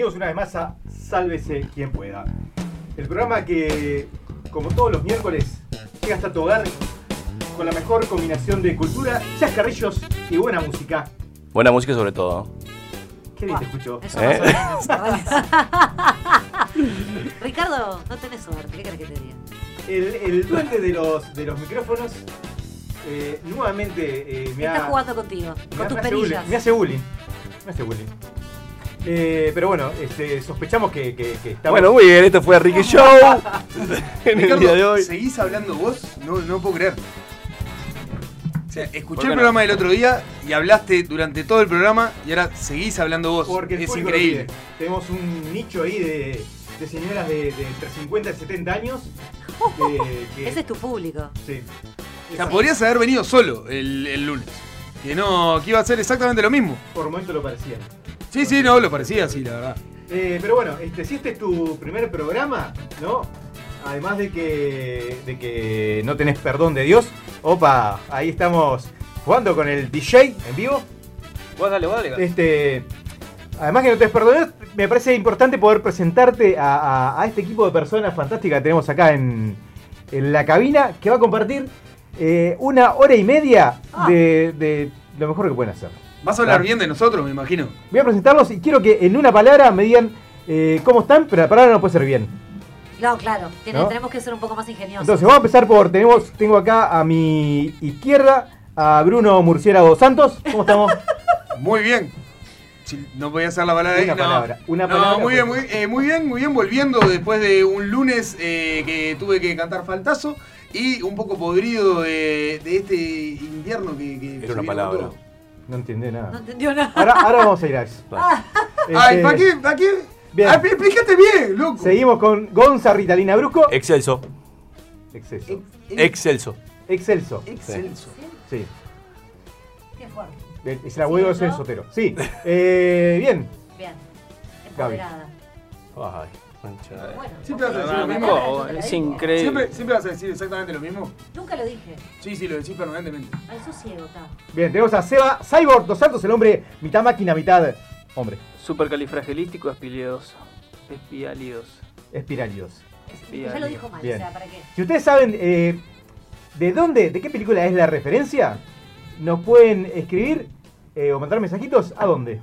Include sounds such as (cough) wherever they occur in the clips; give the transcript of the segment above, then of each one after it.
Bienvenidos una vez más a Sálvese quien pueda. El programa que, como todos los miércoles, llega hasta tu hogar con la mejor combinación de cultura, chascarrillos y buena música. Buena música sobre todo. Qué bien te escucho. Eso ¿Eh? (laughs) Ricardo, no tenés suerte, ¿qué querés que te diga? El, el duende de los, de los micrófonos eh, nuevamente eh, me Está ha... jugando contigo, me con tus me hace bullying, perillas. Me hace bullying. Me hace bullying. Eh, pero bueno, este, sospechamos que, que, que estamos... Bueno, muy bien, esto fue Ricky Show. (laughs) en el Ricardo, día de hoy. ¿seguís hablando vos? No, no puedo creer. O sea, ¿Por escuché el no? programa del otro día y hablaste durante todo el programa y ahora seguís hablando vos. Porque es increíble. Tenemos un nicho ahí de, de señoras de, de entre 50 y 70 años. que- (laughs) que- Ese es tu público. sí. O sea, podrías haber venido solo el, el lunes. Que no, que iba a ser exactamente lo mismo. Por momento lo parecía. Sí, sí, no, lo parecía así, la verdad. Eh, pero bueno, este, si este es tu primer programa, ¿no? Además de que, de que no tenés perdón de Dios, opa, ahí estamos jugando con el DJ en vivo. Vos dale, vos dale. Este, además que no tenés perdón de Dios, me parece importante poder presentarte a, a- a este equipo de personas fantásticas que tenemos acá en, en la cabina, que va a compartir eh, una hora y media Ah. de, de lo mejor que pueden hacer. Vas a hablar Claro. bien de nosotros, me imagino. Voy a presentarlos y quiero que en una palabra me digan eh, cómo están, pero la palabra no puede ser bien. No, claro, tenemos que ser un poco más ingeniosos. Entonces, vamos a empezar por. Tenemos, tengo acá a mi izquierda a Bruno Murciélago Santos. ¿Cómo estamos? (laughs) Muy bien. Si no podía hacer la palabra ahí. Una no. palabra, una No, palabra, muy bien, muy, eh, muy bien, muy bien. Volviendo después de un lunes eh, que tuve que cantar faltazo y un poco podrido de, de este invierno que. que Era una palabra. todo. No entendí nada. No entendió nada. Ahora, ahora vamos a ir a eso. Ay, Este, ¿para qué? ¿Para qué? Bien. Ay, explícate bien, loco. Seguimos con Gonza Ritalina Brusco. Excelso. Excelso. Excelso. Excelso. Excelso. Sí. Qué fuerte. Es el abuelo ¿no? sotero. Sí. (laughs) Eh, bien. Bien. Gaby. Empoderada. Ay, concha de- Bueno, Siempre vas a decir lo mismo. Es increíble. ¿Siempre, ¿Siempre vas a decir exactamente lo mismo? Nunca lo dije. Sí, sí, lo decís permanentemente. Ciego, está. Bien, tenemos a Seba Cyborg Dos Santos, el hombre mitad máquina, mitad hombre. Supercalifragilístico espilidoso. Espialidoso. Espiralios. Ya lo dijo mal, Bien. o sea, ¿para qué? Si ustedes saben eh, de dónde, de qué película es la referencia, nos pueden escribir eh, o mandar mensajitos a dónde.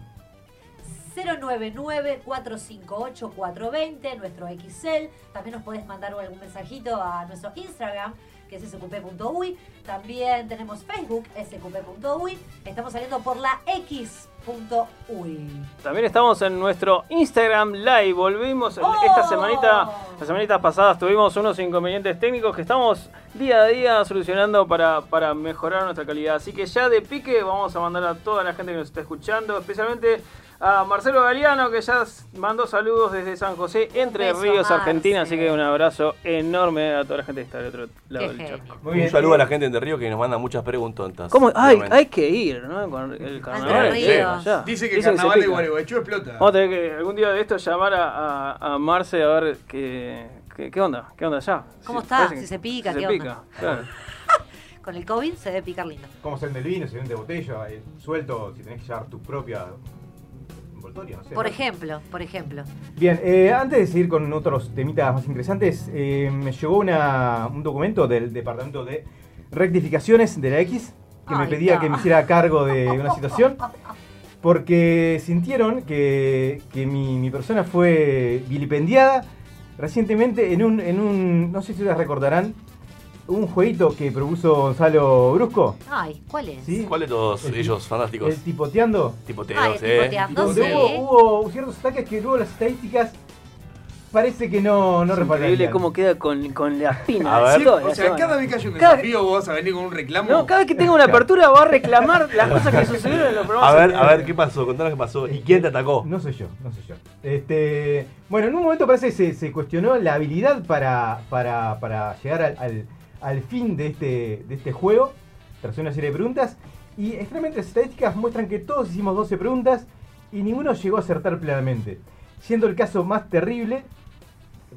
099-458-420, nuestro XL. También nos podés mandar algún mensajito a nuestro Instagram, que es sqp.uy. También tenemos Facebook, sqp.uy. Estamos saliendo por la x.uy. También estamos en nuestro Instagram Live. Volvimos ¡Oh! esta semanita. Las semanitas pasadas tuvimos unos inconvenientes técnicos que estamos día a día solucionando para, para mejorar nuestra calidad. Así que ya de pique vamos a mandar a toda la gente que nos está escuchando, especialmente a Marcelo Galeano que ya mandó saludos desde San José, Entre beso, Ríos, Marce. Argentina. Así que un abrazo enorme a toda la gente que está del otro lado Qué del charco. Muy Un saludo a la gente de Río que nos manda muchas preguntas. ¿Cómo? Ay, hay que ir, ¿no? Con el carnaval. Entre sí, Ríos. Dice que el carnaval de. Gualeguaychú explota. Vamos a tener que algún día de esto llamar a, a, a Marce a ver qué, qué, qué onda, qué onda allá. ¿Cómo Sí, está? Si se pica, si ¿qué se onda? pica, claro. (laughs) Con el COVID se debe picar lindo. Cómo se vende el vino, se vende botella, eh, suelto, si tenés que llevar tu propia envoltoria, no sé. Por ¿no? ejemplo, por ejemplo. Bien, eh, antes de seguir con otros temitas más interesantes, eh, me llegó una- un documento del Departamento de Rectificaciones de la X que me pedía no. que me hiciera cargo de (laughs) una situación porque sintieron que, que mi, mi persona fue vilipendiada recientemente en un, en un, no sé si ustedes recordarán, un jueguito que propuso Gonzalo Brusco, Ay, ¿cuál es? ¿sí? ¿Cuál de todos El- ellos fantásticos? el tipoteando. Eh. tipoteando, sí. hubo, hubo ciertos ataques que luego las estadísticas parece que no, no Es increíble cómo queda con, con la espina. A ver. de toda la O sea, cada vez que haya un Cada- desafío vos vas a venir con un reclamo. No, cada vez que tenga una apertura va a reclamar las cosas que sucedieron en los programas. A ver, a ver, ¿qué pasó? Contanos qué pasó. ¿Y quién te atacó? No soy yo, no soy yo. Este, bueno, en un momento parece que se, se cuestionó la habilidad para, para, para llegar al, al- al fin de este, de este juego, tras una serie de preguntas. Y extrañamente las estadísticas muestran que todos hicimos 12 preguntas y ninguno llegó a acertar plenamente. Siendo el caso más terrible.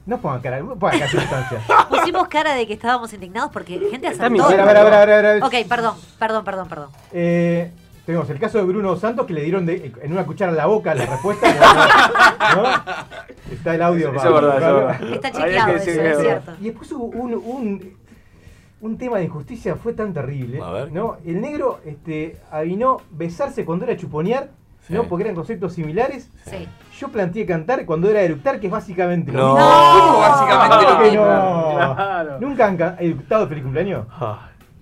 No pongan cara, no pongan cara sustancia. (laughs) Pusimos cara de que estábamos indignados porque gente Está acertó. mi- A ver, a ver, a ver, a ver, a ver. Ok, perdón, perdón, perdón, perdón. Eh, tenemos el caso de Bruno Santos que le dieron de- en una cuchara en la boca la respuesta. (laughs) ¿no? Está el audio. Eso es para- verdad, eso es para- verdad. Está chequeado que eso, es es cierto. Y después hubo un, un, un tema de injusticia, fue tan terrible. A ver. ¿no? El negro este, avinó besarse cuando era chuponear, Sí. ¿no? porque eran conceptos similares. Sí. Yo planteé cantar cuando era eructar, que es básicamente lo No. mismo. ¿Cómo básicamente ¿Cómo lo que mismo? no? Claro. ¿Nunca han eructado feliz cumpleaños?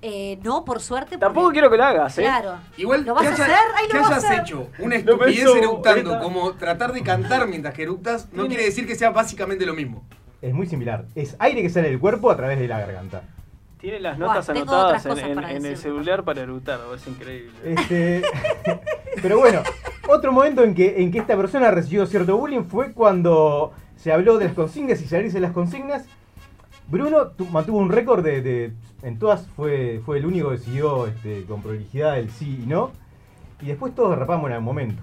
Eh, no, por suerte. porque- Tampoco quiero que lo hagas, ¿eh? Claro. Igual ¿Lo vas que, a hacer? Ay, lo que hayas hacer. hecho una Lo estupidez eructando como tratar de cantar mientras que eructas no Tiene- quiere decir que sea básicamente lo mismo. Es muy similar. Es aire que sale del cuerpo a través de la garganta. Tiene las notas anotadas en, el celular para eructar, es increíble. Este, (laughs) pero bueno, otro momento en que, en que esta persona recibió cierto bullying fue cuando se habló de las consignas y salirse de las consignas. Bruno tu- mantuvo un récord de, de- En todas fue, fue el único que siguió este, con prolijidad el sí y no. Y después todos derrapamos en algún momento.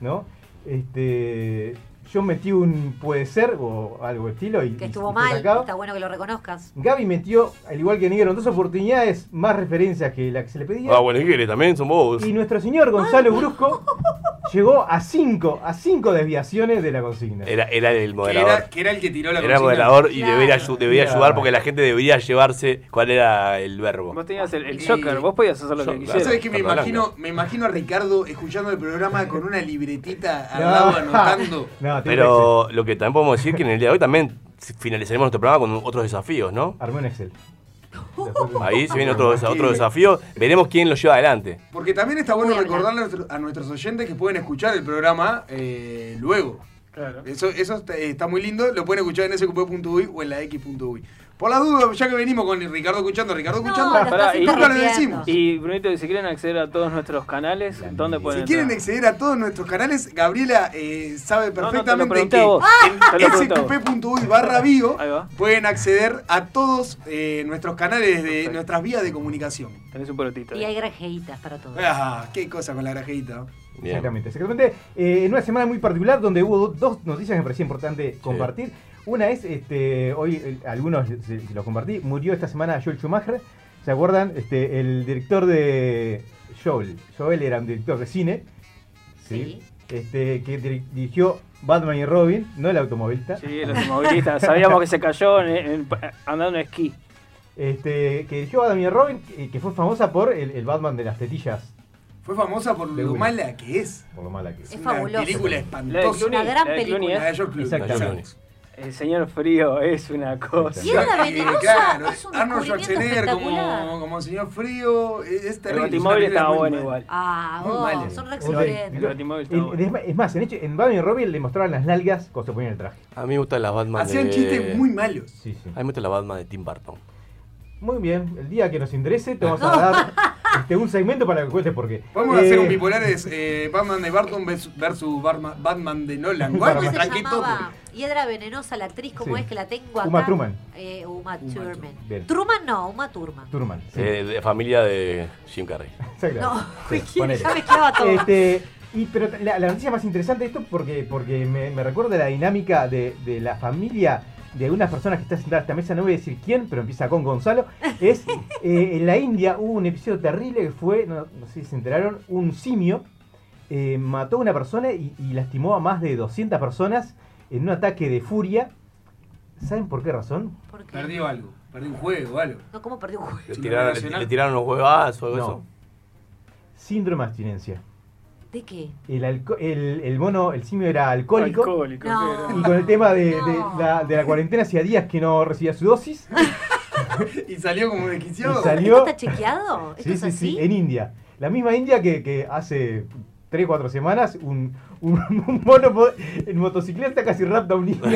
¿No? Este, yo metí un puede ser o algo de estilo y, Que estuvo y mal. sacado. Está bueno que lo reconozcas. Gaby metió, al igual que Negro, en dos oportunidades más referencias que la que se le pedía. Ah, bueno, ¿y qué querés? También son vos. Y nuestro señor Gonzalo Brusco (laughs) llegó a cinco, a cinco desviaciones de la consigna. Era, era el Que moderador. era, que era el que tiró la Era el consigna. moderador y Claro. debería, ayu- debería Claro. ayudar porque la gente debería llevarse cuál era el verbo. Vos tenías el, el Joker, vos podías hacer lo que Yo- quisieras. ¿Sabes que me imagino, me imagino a Ricardo escuchando el programa con una libretita al No. lado anotando? (laughs) No, Pero lo que también podemos decir que en el día de hoy también finalizaremos nuestro programa con otros desafíos, ¿no? Armé un Excel. (laughs) Ahí se viene otro, otro desafío. Veremos quién lo lleva adelante. Porque también está bueno recordarle a, nuestro- a nuestros oyentes que pueden escuchar el programa eh, luego. Claro. Eso, eso está, está muy lindo, lo pueden escuchar en sqp.uy o en la x.uy. Por las dudas, ya que venimos con Ricardo escuchando, Ricardo No, escuchando, lo Pará, y- nunca lo interrumpiendo. decimos. Y Brunito, si quieren acceder a todos nuestros canales, ¿dónde pueden si quieren entrar? acceder a todos nuestros canales, Gabriela eh, sabe no, perfectamente que (laughs) pregunté a vos. en sqp.uy barra bio pueden acceder a todos eh, nuestros canales de nuestras vías de comunicación. Tenés un pelotito. Y hay granjeitas para todo. Ah, qué cosa con la grajeita. Bien. Exactamente. Exactamente. Eh, en una semana muy particular donde hubo dos noticias que me parecía importante compartir. Una es, este, hoy eh, algunos se, se los compartí, murió esta semana Joel Schumacher. ¿Se acuerdan? Este, el director de Joel. Joel era un director de cine. Sí. Este, que dir- dirigió Batman y Robin, no el automovilista. Sí, el automovilista. Sabíamos que se cayó en- en- andando en esquí. Este, que dirigió Batman y Robin, que, que fue famosa por el, el Batman de las tetillas, Fue famosa por lo mala que es. por lo mala que es. Es una fabuloso. película La de espantosa. Clooney, Una gran la película. La ¿eh? de George Clooney. Exactamente. El señor frío es una cosa. Y era venenosa, claro, es un Arnold Schwarzenegger como, como señor frío, es, es El terrible. batimóvil es una estaba bueno igual. Ah, Muy vos, mal. son re Ok, exigentes. El Batimóvil el- bueno. es más- es en, hecho, en Batman y Robin le mostraban las nalgas cuando se ponían el traje. A mí me gustan las Batman Hacían de... chistes muy malos. Sí, sí. A mí me gusta la Batman de Tim Burton. Muy bien, el día que nos interese te vamos a (laughs) dar este, un segmento para que cuentes por qué. Podemos Eh, hacer un bipolares eh, Batman de Barton versus, Batman, Batman de Nolan. Para ¿Cómo Hiedra venenosa, la actriz, ¿cómo Sí. es que la tengo acá? Uma Thurman. Eh, Uma Uma Thurman. Thurman. Bien. Truman no, Uma Thurman. Turman. sí. Eh, de familia de Jim Carrey. (laughs) Exacto. No, Sí, (laughs) ya mezclaba todo. Este, y, pero la, la noticia más interesante de esto porque, porque me, me recuerda la dinámica de, de la familia de algunas personas que están sentadas a esta mesa, no voy a decir quién, pero empieza con Gonzalo, es (laughs) eh, en la India hubo un episodio terrible que fue, no, no sé si se enteraron, un simio eh, mató a una persona y, y lastimó a más de 200 personas en un ataque de furia. ¿Saben por qué razón? ¿Por qué? Perdió algo. Perdió un juego o algo. No, ¿cómo perdió un juego? Le tiraron, le, le tiraron los huevazos o algo No. eso. Síndrome de abstinencia. ¿De qué? El, el, el mono, el simio era alcohólico. Alcohólico, No. ¿qué Y con el tema de, la, de la cuarentena hacía días que no recibía su dosis. (laughs) Y salió como desquiciado. Salió- ¿Esto está chequeado? ¿Esto Sí, es sí, así? sí, en India. La misma India que, que hace 3 4 semanas un, un, mono mo- en motocicleta casi rapta a un niño. (laughs)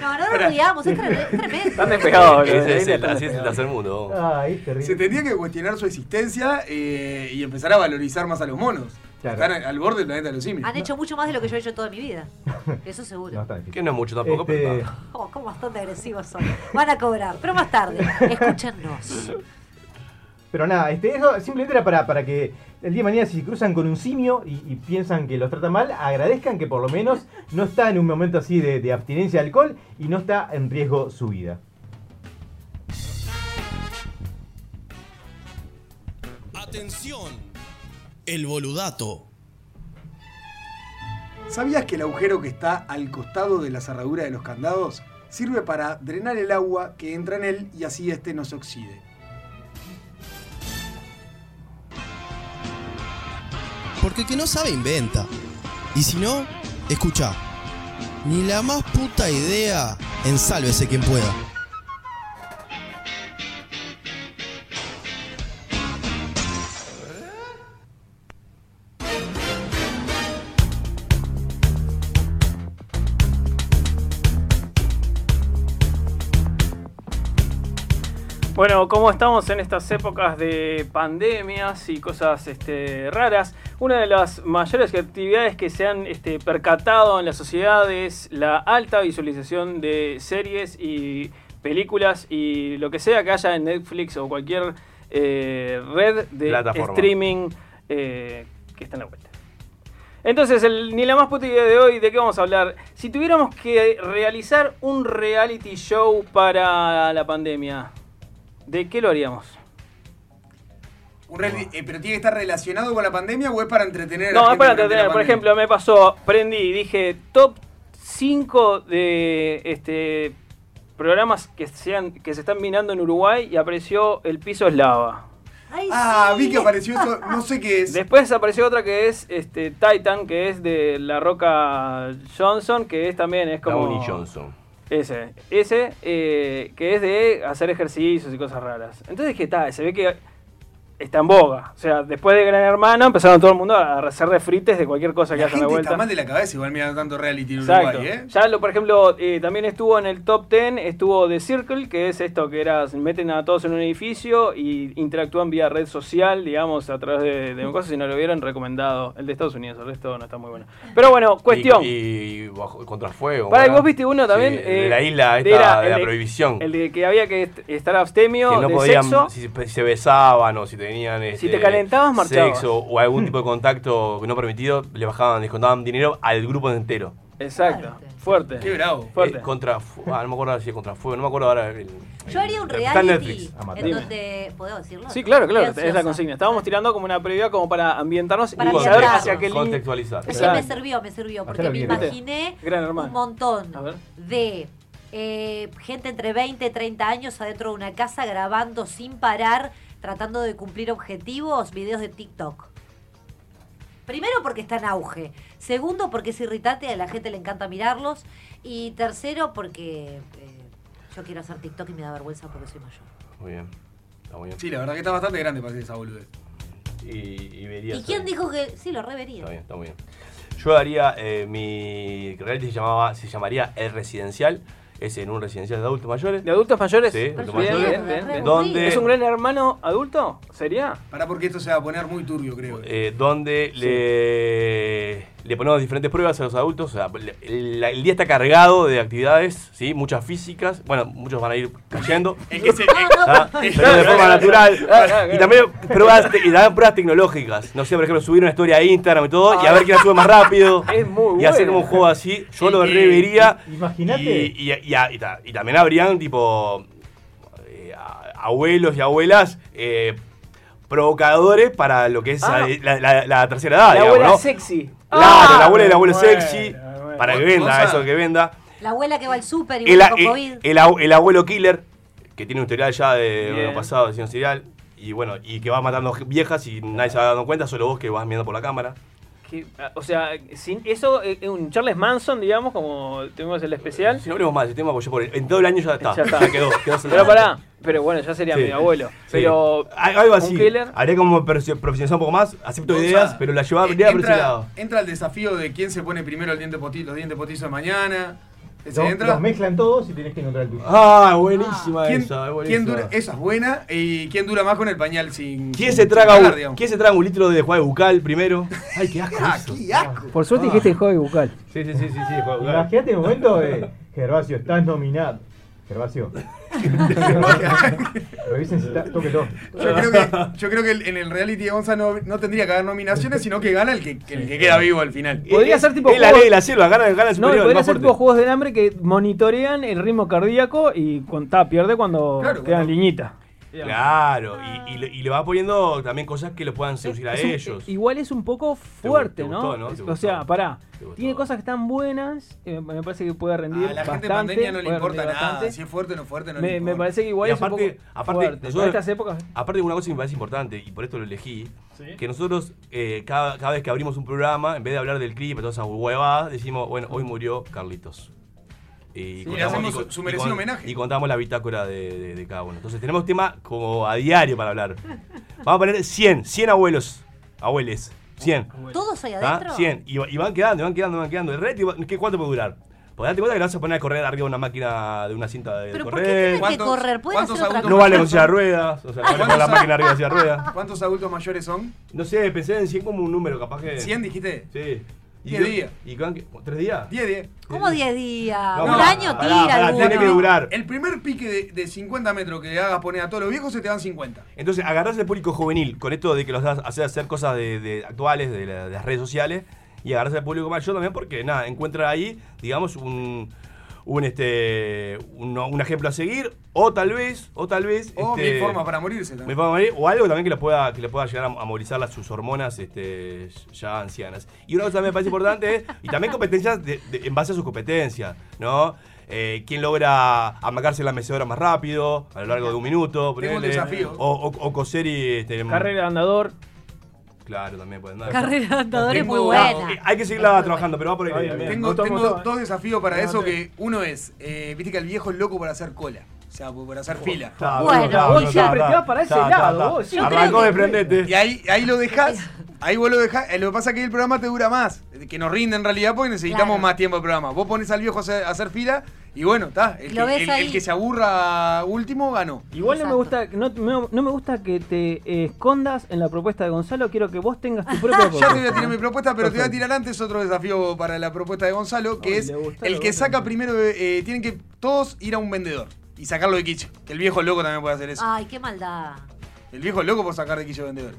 No, no nos riamos, es, tre- es tremendo. Están despegados, Ese los de es el- están así es el despegados. tercer mundo. Ay, terrible. Se tendría que cuestionar su existencia eh, y empezar a valorizar más a los monos. Claro. Están al borde del planeta de los simios. Han hecho mucho más de lo que yo he hecho toda mi vida. Eso seguro. No. Que no es mucho tampoco, Este, pero está. Oh, cómo bastante agresivos son. Van a cobrar, pero más tarde. (laughs) Escúchanos. Pero nada, este, eso simplemente era para, para que el día de mañana si se cruzan con un simio y, y piensan que los trata mal, agradezcan que por lo menos no está en un momento así de, de abstinencia de alcohol y no está en riesgo su vida. Atención, el boludato. ¿Sabías que el agujero que está al costado de la cerradura de los candados sirve para drenar el agua que entra en él y así este no se oxide? Porque el que no sabe inventa. Y si no, escucha. Ni la más puta idea, ensálvese quien pueda. Bueno, como estamos en estas épocas de pandemias y cosas este, raras, una de las mayores actividades que se han este, percatado en la sociedad es la alta visualización de series y películas y lo que sea que haya en Netflix o cualquier eh, red de Plataforma. streaming eh, que está en la vuelta. Entonces, el, ni la más puta idea de hoy, ¿de qué vamos a hablar? Si tuviéramos que realizar un reality show para la pandemia, ¿de qué lo haríamos? Un reality- eh, ¿Pero tiene que estar relacionado con la pandemia o es para entretener a la No, es gente para entretener. Por ejemplo, me pasó, prendí y dije top 5 de este programas que, sean, que se están minando en Uruguay y apareció El Piso es Lava. Ay, Ah, sí. vi que apareció eso, no sé qué es. Después apareció otra que es este Titan, que es de La Roca Johnson, que es también es como... Johnson. Ese, ese, eh, que es de hacer ejercicios y cosas raras. Entonces dije, está, se ve que está en boga. O sea, después de Gran Hermano empezaron todo el mundo a hacer refrites de cualquier cosa que La haya en la vuelta. está mal de la cabeza igual mirando tanto reality en. Uruguay, ¿eh? Ya, lo, por ejemplo, eh, también estuvo en el top 10, estuvo The Circle, que es esto que era, se meten a todos en un edificio y interactúan vía red social, digamos, a través de, de cosas. Si no lo vieron, recomendado. El de Estados Unidos, el resto no está muy bueno. Pero bueno, cuestión. Y, y bajo, contrafuego. Para, ¿verdad? vos viste uno también. Sí, eh, de la isla esta era de el la prohibición. El de que había que est- estar abstemio que no de podían, sexo. si se- se besaban o si tenían Si este, te calentabas, marchabas. sexo o algún tipo de contacto no permitido, le bajaban, descontaban dinero al grupo entero. Exacto. Fuerte. Qué bravo. Fuerte. Eh, contra, ah, no me acuerdo si es contrafuego, no me acuerdo ahora. el- Yo haría un reality Netflix. a matar. en donde. ¿Puedo decirlo? Sí, claro, claro, es la consigna. Estábamos tirando como una previa como para ambientarnos Para y saber hacia qué línea. Contextualizar. Es que Exacto. me sirvió, me sirvió, porque me imaginé un montón de eh, gente entre 20 y 30 años adentro de una casa grabando sin parar, tratando de cumplir objetivos, videos de TikTok. Primero porque está en auge. Segundo porque es irritante, a la gente le encanta mirarlos. Y tercero porque eh, yo quiero hacer TikTok y me da vergüenza porque soy mayor. Muy bien. Está muy bien. Sí, la verdad que está bastante grande para hacer esa boludez. Y, y vería ¿Y quién dijo que sí lo revería? Está bien, está muy bien. Yo haría eh, mi reality se llamaba, se llamaría El Residencial. Es en un residencial de adultos mayores. ¿De adultos mayores? Sí, adultos mayores. bien, bien, Re bien. ¿Dónde- ¿Es un gran hermano adulto? ¿Sería? Para porque esto se va a poner muy turbio, creo. eh, donde le, le ponemos diferentes pruebas a los adultos. O sea, el, el día está cargado de actividades, ¿sí? muchas físicas. Bueno, muchos van a ir cayendo. (laughs) Es que se, ¿ah? Pero de forma natural. Y también pruebas, y también pruebas tecnológicas. No sé, por ejemplo, subir una historia a Instagram y todo, y a ver quién la sube más rápido. (laughs) Es muy Y hacer como un juego así. Yo lo revería. Imagínate. Y, y, y- y ta- y también habrían, tipo, eh, abuelos y abuelas eh, provocadores para lo que es Ah. la, la- la tercera edad, la digamos, abuela ¿no? sexy. Claro, Ah, la abuela y el abuelo bueno, sexy, bueno. para que venda, eso que venda. La abuela que va al súper y El, a- con el, COVID. el abu- el abuelo killer, que tiene un historial ya de Bien. lo pasado, de un serial, y bueno, y que va matando viejas y nadie se va dando cuenta, solo vos que vas mirando por la cámara. Que, ah, o sea, sin eso, eh, un Charles Manson, digamos, como tuvimos el especial. Si no hablemos más del tema, porque yo por el- en todo el año ya está. Ya está. (laughs) quedó, quedó Pero pará, pero bueno, ya sería Sí. mi abuelo. Sí. Pero. Al- algo un así. Haré como profesio- profesionalizar un poco más, acepto O sea, ideas, pero la llevaría eh, por ese lado. entra, entra el desafío de quién se pone primero el diente poti- los dientes potizos de mañana. ¿Ese Los, entra? los mezclan todos y tenés que encontrar el tuyo. Ah, buenísima ¿Quién, esa, es quién buenísima. dura, esa es buena. ¿Y quién dura más con el pañal sin. ¿Quién sin- se, traga un, digamos? ¿Quién se traga un litro de juego bucal primero? (laughs) Ay, qué asco. Ah, eso. qué asco. Por suerte Ah. dijiste el juego bucal. Sí, sí, sí, sí, sí, juego bucal. Imagínate el momento de (laughs) Gervasio, estás nominado. Gervasio. Revisen si está. Tóquelo. Yo creo que, yo creo que en el reality de Gonza no, no tendría que haber nominaciones, sino que gana el que, el que queda vivo al final. Podría ser tipo Es la ley de la selva, gana, gana el No, superior, podría ser tipo juegos del hambre que monitorean el ritmo cardíaco y cuando, pierde cuando Claro, queda en cuando- liñita. Claro, y, y le- y le va poniendo también cosas que lo puedan seducir a Es un- ellos. igual es un poco fuerte, te ¿no? gustó, ¿no? Te o sea, pará. Tiene cosas que están buenas, eh, me parece que puede rendir A la gente de pandemia no le importa nada. bastante. Si es fuerte o no fuerte, no me, le me importa. parece que igual Y es un aparte- poco aparte, fuerte. nosotros- estas épocas. Aparte de una cosa que me parece importante, y por esto lo elegí, Sí. que nosotros eh, cada, cada vez que abrimos un programa, en vez de hablar del clip y todas esas huevadas, decimos, bueno, hoy murió Carlitos. Y, Sí, le hacemos y su- merecido homenaje. Y contamos la bitácora de, de- de cada uno. Entonces tenemos tema como a diario para hablar. Vamos a poner 100, 100 abuelos, abueles, 100. ¿Todos ahí ¿Ah? adentro? 100. Y, y van quedando, y van quedando, y van quedando. El va- ¿qué, ¿cuánto puede durar? Pues date cuenta que le vas a poner a correr arriba de una máquina de una cinta de ¿Pero por qué correr. tienen que ¿Cuántos- correr? ¿Pueden hacer otra No vale con silla de ruedas. O sea, no vale con la ¿Cuántos- máquina arriba de silla de ruedas. ¿Cuántos adultos mayores son? No sé, pensé en 100 como un número, capaz que. ¿100 dijiste? Sí. ¿Y Diez qué- días. ¿Y cuán-? ¿Tres días? 10, 10. ¿Cómo 10 días? No, Un año pará, tira pará. Tiene que durar. El primer pique de, de 50 metros que le hagas poner a todos los viejos se te dan 50. Entonces, agarrás el público juvenil con esto de que los das hacer hacer cosas de, de actuales, de, la- de las redes sociales, y agarrás al público mayor también porque, nada, encuentra ahí, digamos, un, un, este, un, un ejemplo a seguir, o tal vez, o tal vez... O este, mil formas para morirse me también. puedo morir, o algo también que le pueda, que le pueda llegar a, a movilizar las, sus hormonas este, ya ancianas. Y una cosa que me parece importante es, (laughs) y también competencias de- de- en base a sus competencias, ¿no? Eh, ¿Quién logra amagarse la mecedora más rápido, a lo largo de un minuto? Tengo un desafío. O, o- o coser y... Este, Carrera de andador. Claro, también pueden dar. Carrera de andador es muy buena. Eh, Hay que seguirla trabajando, pero va por ahí. Tengo, tengo dos desafíos para eso que uno es, eh, viste que el viejo es loco por hacer cola. O sea, por hacer fila. Está, Bueno, está, vos siempre está, te vas para ese está, lado, está, vos. Arrancó de prendete. Y ahí, ahí lo dejás, ahí vos lo dejás. eh, Lo que pasa es que el programa te dura más, que nos rinde en realidad porque necesitamos Claro. más tiempo de programa. Vos pones al viejo a hacer, a hacer fila y bueno, está. El, que- ves el- ahí. el que se aburra último ganó. Igual no me gusta, no, no- no me gusta que te eh, escondas en la propuesta de Gonzalo. Quiero que vos tengas tu propia (laughs) Ya te voy a propuesta. tirar mi propuesta, pero te voy a tirar antes otro desafío para la propuesta de Gonzalo, que Ay, es el que gusta. saca primero, eh, tienen que todos ir a un vendedor y sacarlo de quiche. Que el viejo loco también puede hacer eso. Ay, qué maldad. El viejo loco puede sacar de quiche vendedor.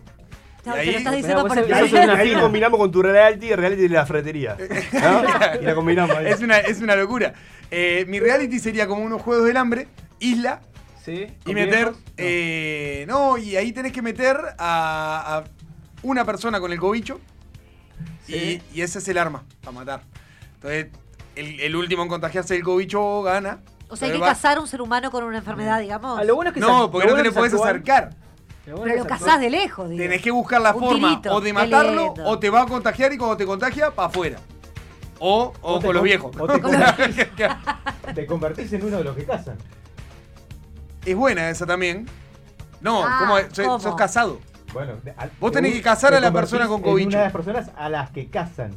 Y ahí- estás diciendo por el Ahí, ahí combinamos con tu reality, el reality de la fretería. ¿no? Y la combinamos ahí. Es una, es una locura. Eh, mi reality sería como unos juegos del hambre, isla, ¿Sí? y ¿Con meter. No. eh, no, y ahí tenés que meter a, a una persona con el cobicho. Sí. Y, y ese es el arma para matar. Entonces, el, el último en contagiarse del cobicho gana. O sea, hay que va- cazar a un ser humano con una enfermedad, digamos. Ah, lo bueno es que No, porque no te le podés acercar. Pero lo cazás de lejos, digo. Tenés que buscar la Un forma tirito, o de matarlo lindo. o te va a contagiar y cuando te contagia, para afuera. O, o, con los viejos. o te (laughs) convertís, te convertís en uno de los que cazan. es buena esa también. No, Ah, ¿cómo es? Sos, ¿cómo? sos casado. Bueno, Vos tenés te- que cazar te a la persona con cobicho. Una de las personas a las que cazan.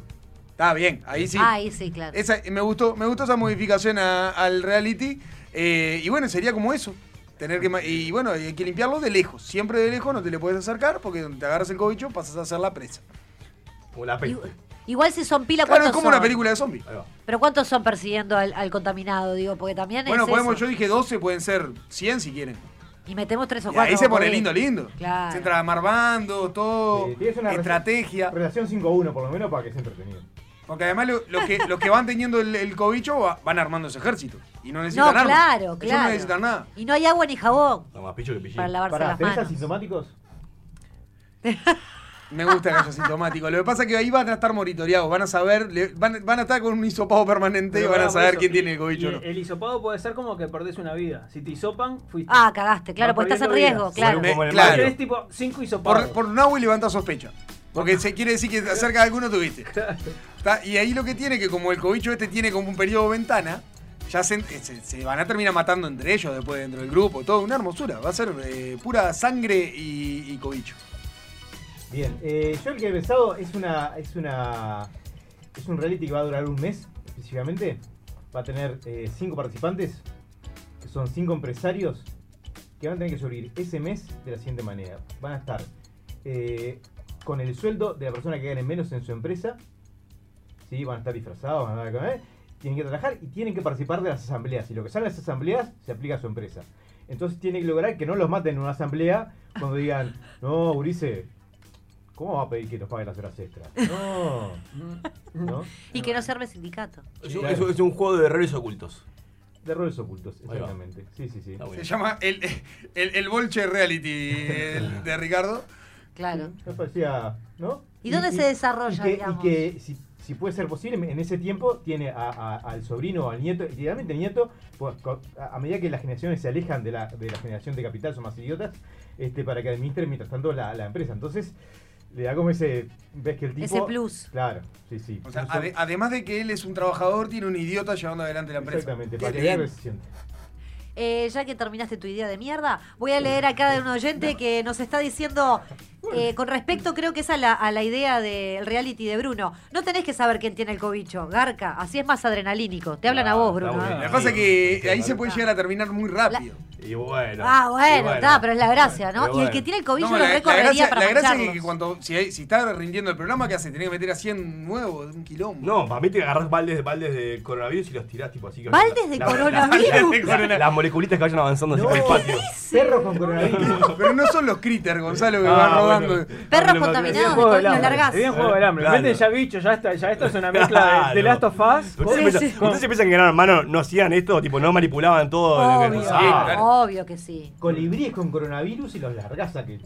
Está bien, ahí sí. Ahí sí, claro. Esa, me, gustó, me gustó esa modificación a- al reality. eh, y bueno, sería como eso. Tener que, y bueno, hay que limpiarlo de lejos. Siempre de lejos no te le puedes acercar porque donde te agarras el cobicho pasas a ser la presa. Como la peste. Igual- Igual si son pila, Claro, es ¿cuántos como una película de zombies. Pero ¿cuántos son persiguiendo al, al contaminado? Digo, porque también Bueno, es podemos, eso. yo dije 12, pueden ser 100 si quieren. Y metemos tres o Y cuatro. ahí se pone lindo, lindo. Claro. Se entra armando, todo, Eh, tienes una estrategia. Relación 5-1 por lo menos para que sea entretenido. Porque además lo- los que, los que van teniendo el, el cobicho va- van armando ese ejército. Y no No, necesitan armas. claro, Ellos claro. no necesitan nada. Y no hay agua ni jabón No, más picho que pillín. para lavarse Pará, las ¿tenés manos. asintomáticos? (laughs) Me gusta que haya sintomático. Lo que pasa es que ahí van a estar monitoreados, van a saber, le- van, van a estar con un hisopado permanente y van a saber eso, quién y- tiene el cobicho o y no. El hisopado puede ser como que perdés una vida. Si te hisopan, fuiste. Ah, cagaste, claro, porque estás en riesgo, vidas. claro. El Claro. Tipo 5 hisopados. Por, por Nahui levanta sospecha. Porque se quiere decir que acerca de alguno tuviste. Y ahí lo que tiene, que como el cobicho este tiene como un periodo ventana, ya se, van a terminar matando entre ellos después dentro del grupo. Todo una hermosura. Va a ser eh, pura sangre y, cobicho. Bien, eh, yo el que he pensado es una, es una. Es un reality que va a durar un mes específicamente. Va a tener eh, cinco participantes, que son cinco empresarios, que van a tener que sobrevivir ese mes de la siguiente manera. Van a estar con el sueldo de la persona que gane menos en su empresa. ¿sí? Van a estar disfrazados, van a estar- ¿eh? tienen que trabajar y tienen que participar de las asambleas. Y lo que sale de las asambleas se aplica a su empresa. Entonces tiene que lograr que no los maten en una asamblea cuando digan, no, Urice, ¿cómo va a pedir que nos paguen las horas extras? No. (laughs) ¿No? Y que no se arme sindicato. Es un, es un- es un juego de errores ocultos. De roles ocultos, exactamente. Sí, sí, sí. Se llama el, el, el Bolche Reality el de Ricardo. Claro. Me parecía, ¿no? ¿Y dónde se desarrolla, y que, digamos? Y que si, si puede ser posible, en ese tiempo tiene a- a- al sobrino o al nieto, idealmente el nieto, pues, a, a medida que las generaciones se alejan de la, de la generación de capital, son más idiotas, este, para que administren mientras tanto la, la empresa. Entonces, le da como ese, ves que el tipo... Ese plus. Claro, sí, sí. O sea, ade- además de que él es un trabajador, tiene un idiota llevando adelante la empresa. Exactamente, para que vea lindo. lo que se siente. Eh, ya que terminaste tu idea de mierda, voy a leer acá de un oyente que nos está diciendo, eh, con respecto creo que es a la, a la idea del reality de Bruno, no tenés que saber quién tiene el cobicho, garca, así es más adrenalínico. Te hablan a vos, Bruno. bueno. Lo que pasa es que ahí se puede llegar a terminar muy rápido. Y bueno. Ah, y bueno, está, pero es la gracia, ¿no? Y el bueno. que tiene el cobillo No, lo la, la recorrería gracia, para la gracia es que, cuando, si, hay- si está rindiendo el programa, ¿qué hace? Tiene que meter a 100 nuevos, un quilombo. No, para mí te agarras baldes, baldes de coronavirus y los tirás tipo así. que- ¿Baldes de la- coronavirus? la- la- Las moleculitas que vayan avanzando No. el patio. Perros con coronavirus. (laughs) Pero no son los critters, Gonzalo, que Ah, van rodando. Perros contaminados, Bien de juego co- del los hambre. largás. Bien juego del hambre. Meten ya bicho, ya está, ya esto es una mezcla de. Last of Us. ¿Ustedes, piensan, que eran hermanos, no hacían esto? Tipo, no manipulaban todo. Obvio, obvio que sí. Colibríes con coronavirus y los largás a que...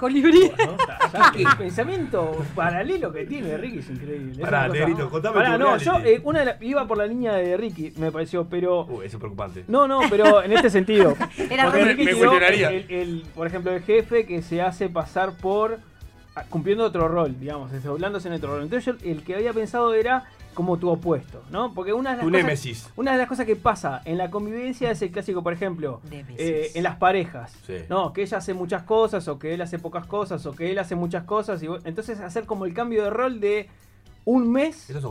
Colibrí. ¿no? Ya, (laughs) El pensamiento paralelo que tiene Ricky es increíble. Pará, Negrito, contame Pará, tu no, reality. yo eh, una de la- iba por la línea de Ricky, me pareció, pero. Uy, eso es preocupante. No, no, pero en este sentido. (laughs) Era Porque Ricky me tiró cuestionaría. el, el- por ejemplo, el jefe que se hace pasar por cumpliendo otro rol, digamos, desdoblándose en otro rol. Entonces yo el que había pensado era como tu opuesto, ¿no? Porque una de las Tu cosas, némesis. una de las cosas que pasa en la convivencia es el clásico, por ejemplo, eh, en las parejas. Sí. No, que ella hace muchas cosas, o que él hace pocas cosas, o que él hace muchas cosas. Y vos- entonces hacer como el cambio de rol de un mes. ¿Eso es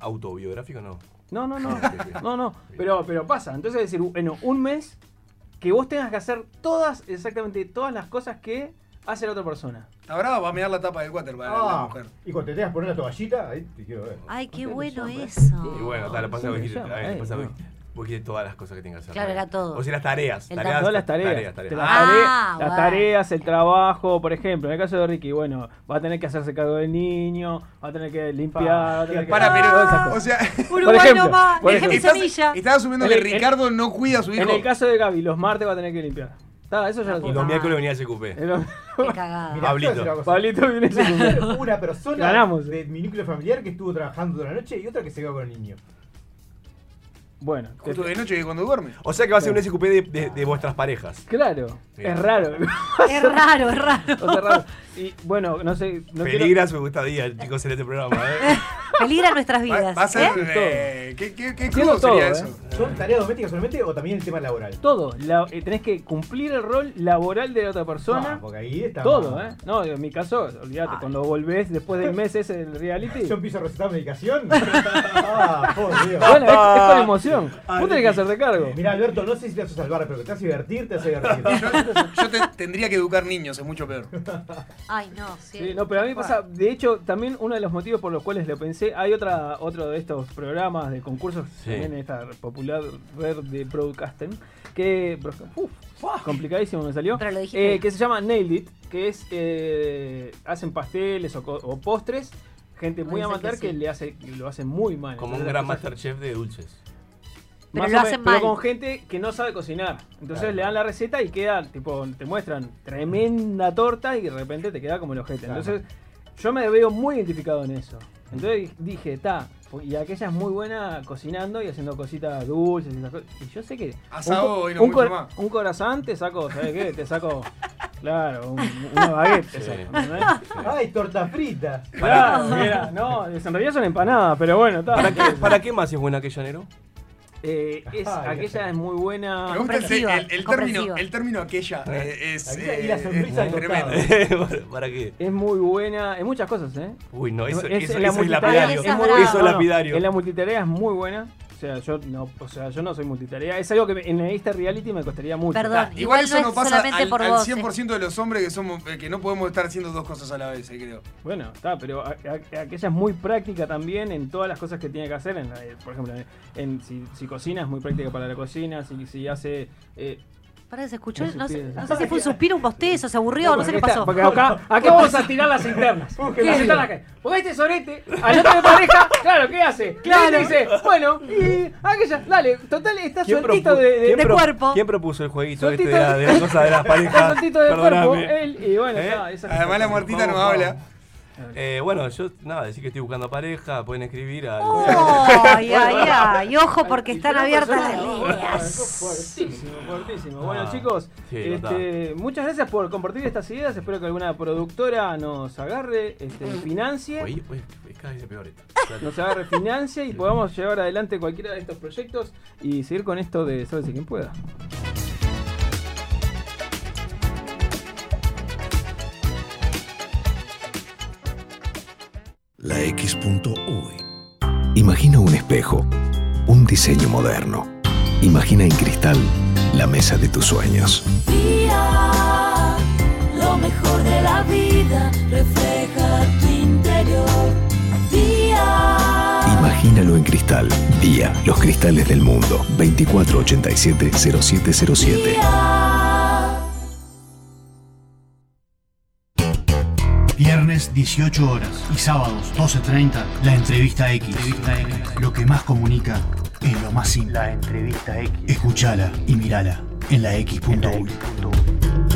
autobiográfico o no? No, no, no. (laughs) No, no. Pero, pero pasa. Entonces decir, bueno, un mes que vos tengas que hacer todas, exactamente todas las cosas que hace la otra persona. Ahora va a mirar la tapa del water para la Ah, mujer. y cuando te tengas que poner la toallita, ahí te quiero ver. Ay, qué bueno eso. Y bueno, tal, lo pasa que no. vos quieres todas las cosas que tengas que hacer. Claro, era todo. O sea, las tareas. El tareas Todas las tareas. tareas, tareas. Las, Ah, tareas las tareas, el trabajo, por ejemplo, en el caso de Ricky, bueno, va a tener que hacerse cargo del niño, va a tener que limpiar, tener que Para, pero, cosas. o sea, Uruguay ejemplo, nomás, por ejemplo. semilla. estás asumiendo En que el- en- Ricardo no cuida a su hijo. En el caso de Gaby, los martes va a tener que limpiar. Está, eso ya Y los miércoles venía (laughs) Qué cagada. Mirá, Pablito. una. Pablito viene (laughs) ese una persona Ganamos. de mi núcleo familiar que estuvo trabajando toda la noche y otra que se quedó con el niño. Bueno, te- Justo de noche cuando duerme. O sea que va a ser un SQP de, de- de vuestras parejas. claro, Bien. es raro. (laughs) Es raro, es raro. O sea, raro. Y bueno, no sé. No quiero- Peligra su estadía, chicos, en este programa. ¿eh? (laughs) Peligra nuestras vidas. va a ser. ¿eh? eh, ¿Qué, qué, qué crudo sería todo, eso? ¿Son tareas domésticas solamente o también el tema laboral? Todo. La- eh, tenés que cumplir el rol laboral de la otra persona. Porque ahí está. todo, ¿eh? No, en mi caso, olvídate, Ay. cuando volvés después del mes ese del reality. Yo empiezo a recetar medicación. (laughs) ah, por Dios. Bueno, es, es con emoción. Vos tenés que hacerte cargo. Mira, Alberto, no sé si te vas a salvar, pero que te vas a divertir, te vas a (laughs) divertir. Yo, yo te- tendría que educar niños, es mucho peor. Ay, no, sí. Sí, no, pero a mí me pasa, de hecho, también uno de los motivos por los cuales lo pensé, hay otra, otro de estos programas de concursos, Sí. también en esta popular red de broadcasting, que, uf, complicadísimo me salió, Pero lo dijiste. eh, que se llama Nailed It, que es, eh, hacen pasteles o, co- o postres, gente muy amateur que le hace, que lo hace muy mal. Como un gran Masterchef de dulces. Pero más lo hacen menos, pero mal. con gente que no sabe cocinar. Entonces Claro. le dan la receta y queda, tipo, te muestran tremenda torta y de repente te queda como el ojete. Claro. Entonces, yo me veo muy identificado en eso. Entonces dije, ta, y aquella es muy buena cocinando y haciendo cositas dulces y esas cosas. Y yo sé que. Asado un, y no un, cor- más. un corazón te saco, ¿sabes qué? Te saco. (laughs) Claro, un- una baguette te Sí. ¡Ay, torta frita! Claro, (laughs) mira, no, en realidad son empanadas, pero bueno, está. ¿Para qué, ¿Para qué más es buena aquella Nero? Eh, es, Ay, aquella es muy buena. Me gusta el, el- el término, el término aquella. eh, es, Aquella y eh, la sonrisa es tremendo. (laughs) ¿Para- ¿Para qué? Es muy buena en muchas cosas, ¿eh? Uy, no, eso, Es- eso, eso es lapidario. es es lapidario. En la multitarea es muy buena. O sea, yo no, o sea, yo no soy multitarea. Es algo que me- en este reality me costaría mucho. Perdón. Igual, Igual eso no no es pasa solamente al, por al vos, 100% de los hombres que somos eh, que no podemos estar haciendo dos cosas a la vez, eh, creo. Bueno, está, pero a- a- aquella es muy práctica también en todas las cosas que tiene que hacer. En, la- eh, por ejemplo, en, en- si, si cocina es muy práctica para la cocina. Si, si hace. Eh, Pará, se escuchó. No No, sé, suspiro. no sé si fue un suspiro, un bostezo, se aburrió, no, sé qué está- pasó. Porque acá, acá vamos a tirar las internas. (laughs) Las internas que- Porque este sorete, al otro de pareja, (laughs) claro, ¿qué hace? Claro. Dice, bueno, y aquella, dale, total, está ¿Quién sueltito de, de- cuerpo. ¿Quién propuso el jueguito este de la, de la cosa de las (laughs) está parejas? sueltito de cuerpo, él, y bueno, ¿Eh? está, esas Además la muertita no habla. Eh, bueno, yo, nada, decir que estoy buscando pareja, pueden escribir al... Ay, ay, ay. Ojo porque Y están abiertas las líneas. Fuertísimo, fuertísimo. Bueno, Ah, chicos, sí, este, muchas gracias por compartir estas ideas. Espero que alguna productora nos agarre, este, financie. Oye, oye, cada vez peor esto. (laughs) Nos agarre financia y podamos llevar adelante cualquiera de estos proyectos y seguir con esto de Sálvese quien pueda. La X.UI. Imagina un espejo, un diseño moderno. Imagina en cristal la mesa de tus sueños. Día, lo mejor de la vida refleja tu interior. Día, Imagínalo en cristal. Día, los cristales del mundo. 2487-0707. Viernes 18 horas y sábados 12.30, la entrevista X. Lo que más comunica es lo más simple. La entrevista X. Escúchala y mirala en la X.U.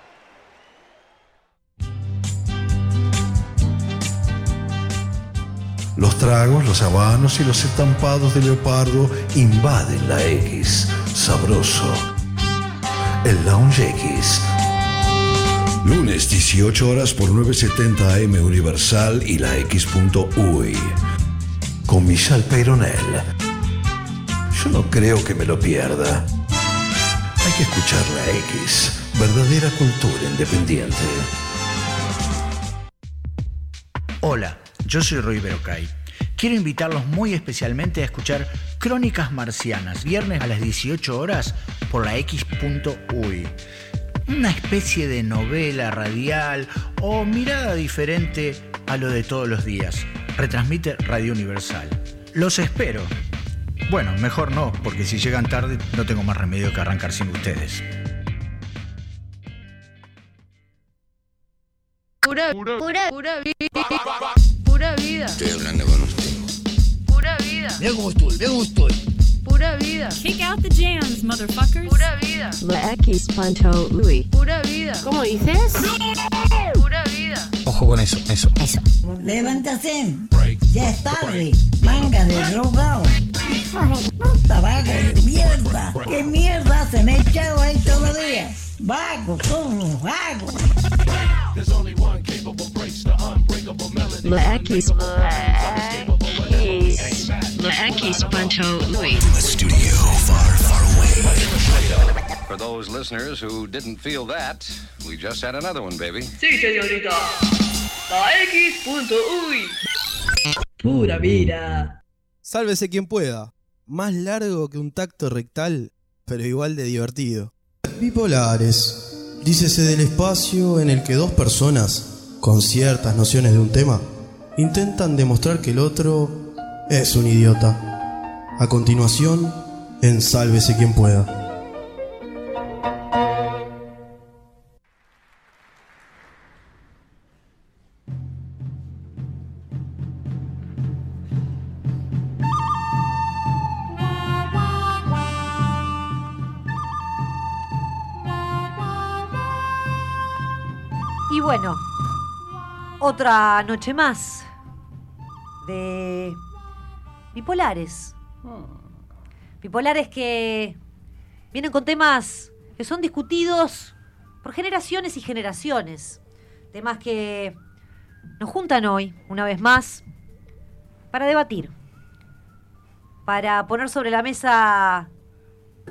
Los tragos, los habanos y los estampados de leopardo invaden la X. Sabroso. El Lounge X. Lunes 18 horas por 970 AM Universal y la X.UI. Con Michelle Peyronel. Yo no creo que me lo pierda. Hay que escuchar la X. Verdadera cultura independiente. Hola, yo soy Roy Berocay. Quiero invitarlos muy especialmente a escuchar Crónicas Marcianas, viernes a las 18 horas por la X.UI. Una especie de novela radial o mirada diferente a lo de todos los días. Retransmite Radio Universal. Los espero. Bueno, mejor no, porque si llegan tarde no tengo más remedio que arrancar sin ustedes. Pura, pura, pura vida. Pura vida. Estoy hablando con usted. Pura vida. Mira cómo estoy, mira cómo estoy. Pura vida. Kick out the jams, motherfuckers. Pura vida. La X Pancho Louis. Pura vida. ¿Cómo dices? Pura vida. Ojo con eso, eso. Levántate. Ya es tarde. Manga de drogado. Puta vago de mierda. ¿Qué mierda se me ha echado ahí todavía? Vago, son unos vagos. La X. La X Pancho Louis. Studio far, far away. For those listeners who didn't feel that, we just had another one, baby. Sí, señorita. La X.uy. Pura vida. Sálvese quien pueda. Más largo que un tacto rectal, pero igual de divertido. Bipolares. Dícese del espacio en el que dos personas, con ciertas nociones de un tema, intentan demostrar que el otro es un idiota. A continuación, en Sálvese quien pueda. Otra noche más de bipolares. Bipolares que vienen con temas que son discutidos por generaciones y generaciones. Temas que nos juntan hoy, una vez más, para debatir. Para poner sobre la mesa.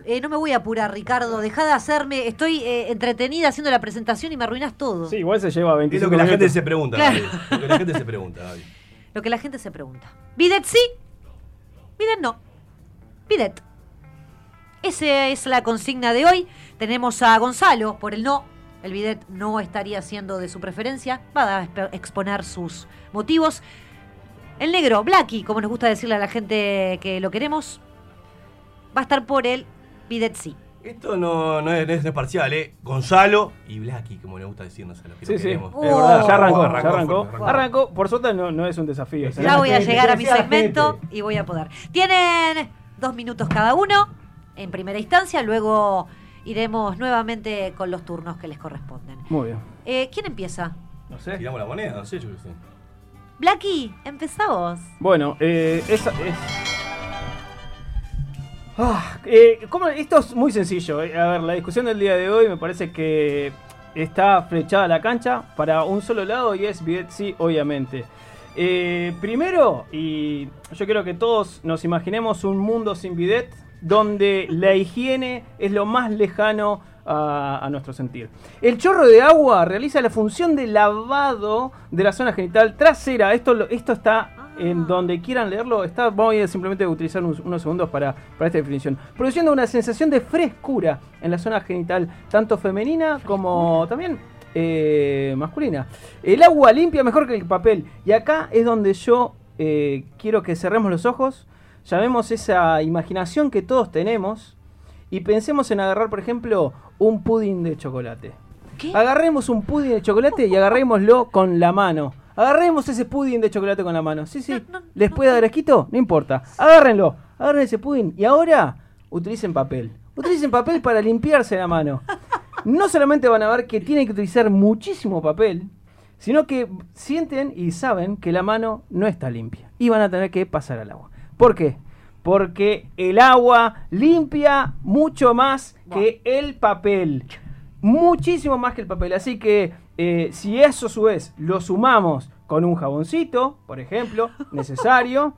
Eh, no me voy a apurar, Ricardo. Deja de hacerme. Estoy eh, entretenida haciendo la presentación y me arruinas todo. Sí, igual se lleva Es 25 lo que la gente se pregunta, Claro. Gaby. Lo que la gente se pregunta, Gaby. (laughs) Lo que la gente se pregunta. ¿Bidet sí? ¿Bidet no? Bidet. Esa es la consigna de hoy. Tenemos a Gonzalo por el no. El bidet no estaría siendo de su preferencia. Va a exp- exponer sus motivos. El negro, Blacky, como nos gusta decirle a la gente que lo queremos, va a estar por el bidet sí. Esto no, no, es, no es parcial, ¿eh? Gonzalo y Blacky, como le gusta decirnos a los que Sí, lo sí, queremos. es verdad, ya arrancó, Arrancó, ya arrancó. arrancó. Arrancó, por suerte no, no es un desafío. Ya voy a llegar a mi segmento y voy a poder. Tienen dos minutos cada uno en primera instancia, luego iremos nuevamente con los turnos que les corresponden. Muy bien. Eh, ¿Quién empieza? No sé. Tiramos la moneda, no sé, yo qué sé. Blacky, empezá vos. Bueno, eh, esa es. Ah, eh. Esto es muy sencillo. eh. A ver, la discusión del día de hoy me parece que está flechada la cancha para un solo lado y es bidet sí, obviamente. Eh, primero, y yo quiero que todos nos imaginemos un mundo sin bidet donde la higiene es lo más lejano a, a nuestro sentir. El chorro de agua realiza la función de lavado de la zona genital trasera. Esto, esto está en donde quieran leerlo. Está, voy a simplemente utilizar unos, unos segundos para, para esta definición. Produciendo una sensación de frescura en la zona genital, tanto femenina como también eh, masculina. El agua limpia mejor que el papel. Y acá es donde yo eh, quiero que cerremos los ojos, llamemos esa imaginación que todos tenemos y pensemos en agarrar, por ejemplo, un pudding de chocolate. Agarremos un pudding de chocolate y agarrémoslo con la mano. Agarremos ese pudding de chocolate con la mano. Sí, sí. ¿Les puede dar asquito? No importa. Agárrenlo. Agarren ese pudding. Y ahora utilicen papel. Utilicen papel para limpiarse la mano. No solamente van a ver que tienen que utilizar muchísimo papel, sino que sienten y saben que la mano no está limpia. Y van a tener que pasar al agua. ¿Por qué? Porque el agua limpia mucho más que el papel. Muchísimo más que el papel. Así que eh, si eso a su vez lo sumamos con un jaboncito, por ejemplo, (laughs) necesario,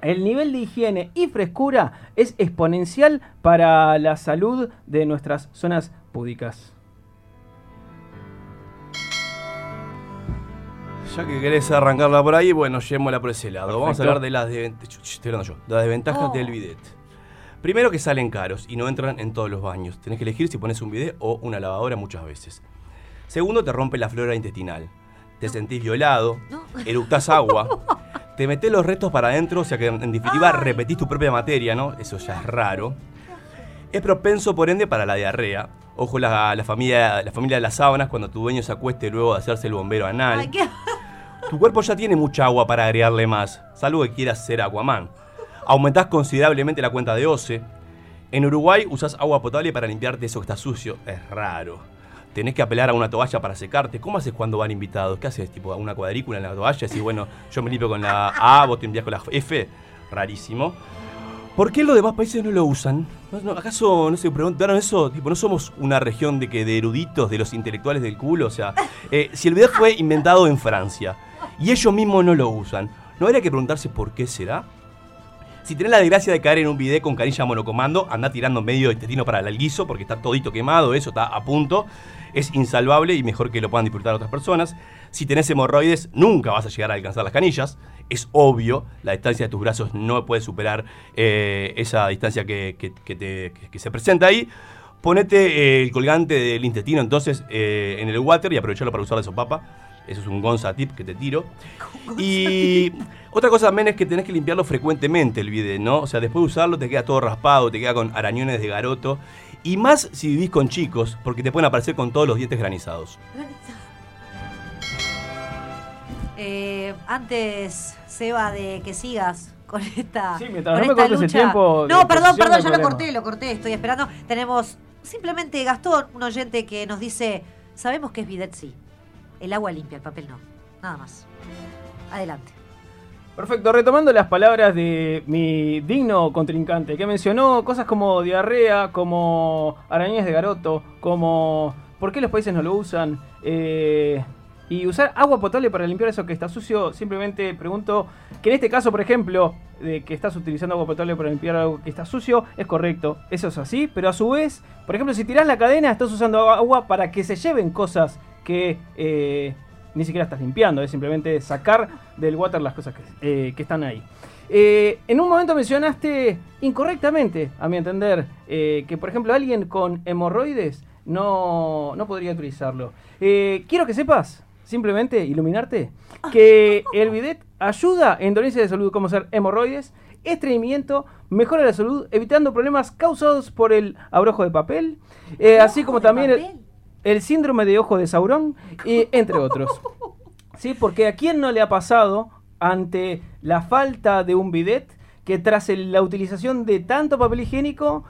el nivel de higiene y frescura es exponencial para la salud de nuestras zonas púdicas. Ya que querés arrancarla por ahí, bueno, llevémosla por ese lado. Vamos a hablar de las, de- ch- estoy hablando yo, de las desventajas Oh. del bidet. Primero que salen caros y no entran en todos los baños. Tenés que elegir si pones un bidet o una lavadora muchas veces. Segundo, te rompe la flora intestinal. Te sentís violado, eructás agua, (laughs) te metés los restos para adentro, o sea que en definitiva repetís tu propia materia, ¿no? Eso ya es raro. Es propenso, por ende, para la diarrea. Ojo la, la familia, la familia de las sábanas cuando tu dueño se acueste luego de hacerse el bombero anal. Ay, qué- Tu cuerpo ya tiene mucha agua para agregarle más, salvo que quieras ser Aquaman. Aumentás considerablemente la cuenta de OCE. En Uruguay usás agua potable para limpiarte eso que está sucio. Es raro. Tenés que apelar a una toalla para secarte. ¿Cómo haces cuando van invitados? ¿Qué haces? ¿Tipo una cuadrícula en la toalla? Y bueno, yo me limpio con la A, vos te limpias con la F. Rarísimo. ¿Por qué los demás países no lo usan? ¿No- no- ¿Acaso no se preguntaron eso? Tipo, ¿no somos una región de que de eruditos, de los intelectuales del culo? O sea, eh, si el bidet fue inventado en Francia y ellos mismos no lo usan, ¿no habría que preguntarse por qué será? Si tenés la desgracia de caer en un bidet con canilla monocomando, anda tirando medio intestino para el guiso porque está todito quemado, eso está a punto. Es insalvable y mejor que lo puedan disfrutar otras personas. Si tenés hemorroides, nunca vas a llegar a alcanzar las canillas. Es obvio, la distancia de tus brazos no puede superar eh, esa distancia que, que- que te- que- que se presenta ahí. Ponete eh, el colgante del intestino entonces eh, en el water y aprovechalo para usar de sopapa. Eso es un Gonza tip que te tiro. Y otra cosa también es que tenés que limpiarlo frecuentemente el bidet, ¿no? O sea, después de usarlo te queda todo raspado, te queda con arañones de garoto. Y más si vivís con chicos, porque te pueden aparecer con todos los dientes granizados. Eh, antes, Seba, de que sigas con esta, Sí, mientras con no me esta cortes el lucha. tiempo no, perdón, perdón, ya lo corté, lo corté, estoy esperando. Tenemos simplemente Gastón, un oyente que nos dice, sabemos que es bidet sí. El agua limpia, el papel no. Nada más. Adelante. Perfecto, retomando las palabras de mi digno contrincante, que mencionó cosas como diarrea, como arañas de garoto, como por qué los países no lo usan. Eh, y usar agua potable para limpiar eso que está sucio. Simplemente pregunto que en este caso, por ejemplo, de que estás utilizando agua potable para limpiar algo que está sucio, es correcto, eso es así, pero a su vez, por ejemplo, si tirás la cadena, estás usando agua para que se lleven cosas que eh, ni siquiera estás limpiando, es simplemente sacar del water las cosas que, eh, que están ahí. Eh, en un momento mencionaste incorrectamente, a mi entender, eh, que por ejemplo alguien con hemorroides no, no podría utilizarlo. Quiero que sepas, simplemente iluminarte, que el bidet ayuda en dolencias de salud como ser hemorroides, estreñimiento, mejora la salud, evitando problemas causados por el abrojo de papel, eh, así como también el, el síndrome de ojo de Saurón, y entre otros. (laughs) Sí, porque a quién no le ha pasado ante la falta de un bidet que tras el- la utilización de tanto papel higiénico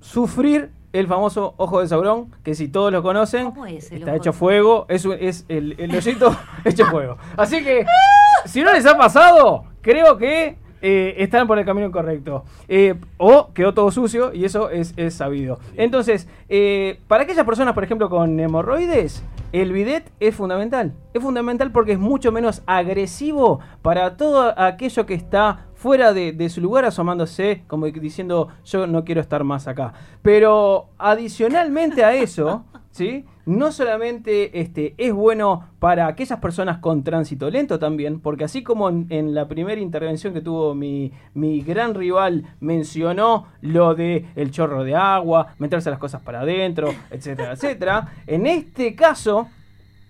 sufrir el famoso ojo de Saurón, que si todos lo conocen, ¿Cómo es está hecho fuego, es, es el, el hoyito (laughs) hecho fuego. Así que, (laughs) si no les ha pasado, creo que eh, están por el camino correcto. Eh, o quedó todo sucio y eso es, es sabido. Entonces, eh, para aquellas personas, por ejemplo, con hemorroides, el bidet es fundamental. Es fundamental porque es mucho menos agresivo para todo aquello que está fuera de, de su lugar asomándose, como diciendo yo no quiero estar más acá. Pero adicionalmente a eso, ¿sí? No solamente este, es bueno para aquellas personas con tránsito lento también, porque así como en, la primera intervención que tuvo mi, mi gran rival mencionó lo de el chorro de agua, meterse las cosas para adentro, (laughs) etcétera, etcétera, en este caso,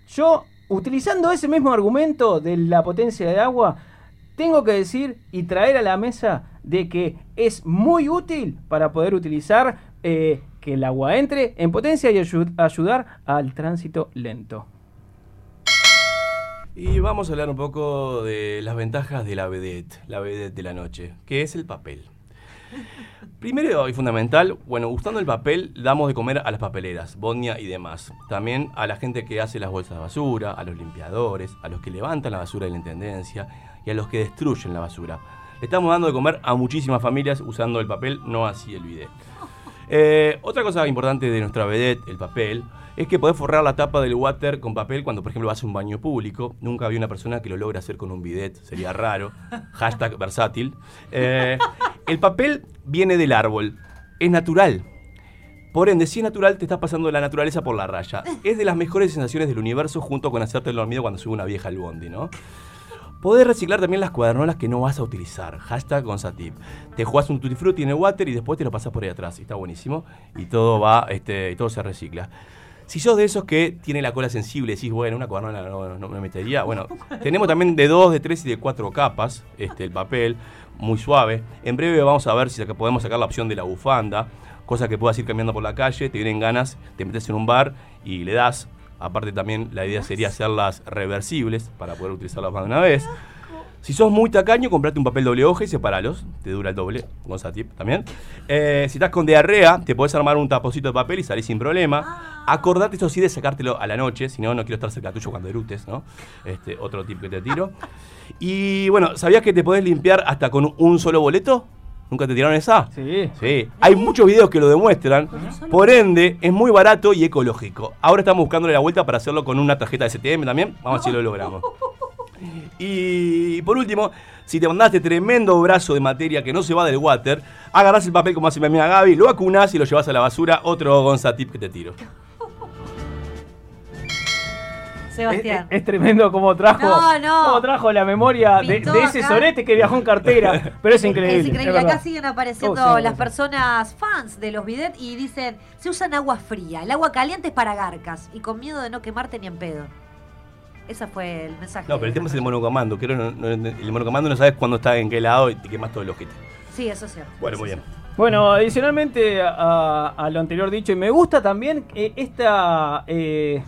yo, utilizando ese mismo argumento de la potencia de agua, tengo que decir y traer a la mesa de que es muy útil para poder utilizar eh, que el agua entre en potencia y ayu- ayudar al tránsito lento. Y vamos a hablar un poco de las ventajas de la vedette, la vedette de la noche, que es el papel. Primero y fundamental, bueno, gustando el papel, damos de comer a las papeleras, Bodnia y demás. También a la gente que hace las bolsas de basura, a los limpiadores, a los que levantan la basura de la intendencia y a los que destruyen la basura. Le estamos dando de comer a muchísimas familias usando el papel, no así el bidet. Eh, otra cosa importante de nuestra vedette, el papel, es que podés forrar la tapa del water con papel cuando, por ejemplo, vas a un baño público. Nunca vi una persona que lo logre hacer con un bidet, sería raro. (laughs) Hashtag versátil. Eh, el papel viene del árbol, es natural. Por ende, si es natural, te estás pasando la naturaleza por la raya. Es de las mejores sensaciones del universo junto con hacerte el dormido cuando sube una vieja al bondi, ¿no? Podés reciclar también las cuadernolas que no vas a utilizar. Hashtag Gonzatip. Te jugás un tutti frutti en el water y después te lo pasas por ahí atrás. Está buenísimo. Y todo va, este, y todo se recicla. Si sos de esos que tiene la cola sensible, decís, bueno, una cuadernola no, no me metería. Bueno, (laughs) tenemos también de dos, de tres y de cuatro capas, este, el papel, muy suave. En breve vamos a ver si podemos sacar la opción de la bufanda, cosa que puedas ir cambiando por la calle, te vienen ganas, te metes en un bar y le das. Aparte también la idea sería hacerlas reversibles para poder utilizarlas más de una vez. Si sos muy tacaño, comprate un papel doble hoja y separalos. Te dura el doble, Gonzatip también. Eh, si estás con diarrea, te podés armar un tapocito de papel y salís sin problema. Acordate, eso sí, de sacártelo a la noche. Si no, no quiero estar cerca tuyo cuando erutes, ¿no? Este, otro tip que te tiro. Y bueno, ¿sabías que te podés limpiar hasta con un solo boleto? ¿Nunca te tiraron esa? Sí. Sí. Hay muchos videos que lo demuestran. Por ende, es muy barato y ecológico. Ahora estamos buscándole la vuelta para hacerlo con una tarjeta de STM también. Vamos a ver si lo logramos. (laughs) Y por último, si te mandaste tremendo brazo de materia que no se va del water, agarrás el papel como hace mi amiga Gaby, lo vacunás y lo llevas a la basura. Otro Gonza tip que te tiro. Sebastián. Es, es tremendo como trajo, No, no. cómo trajo la memoria de, ese acá. sorete que viajó en cartera. Pero es increíble. Es increíble. Acá siguen apareciendo sigue las personas fans de los bidet y dicen, se usan agua fría, el agua caliente es para garcas y con miedo de no quemarte ni en pedo. Ese fue el mensaje. No, pero el tema es el monocomando. Creo que no- no- el monocomando no sabes cuándo está en qué lado y te quemas todo el ojete. Sí, eso es cierto. Bueno, muy bien. Bueno, adicionalmente a, a lo anterior dicho, y me gusta también eh, esta eh,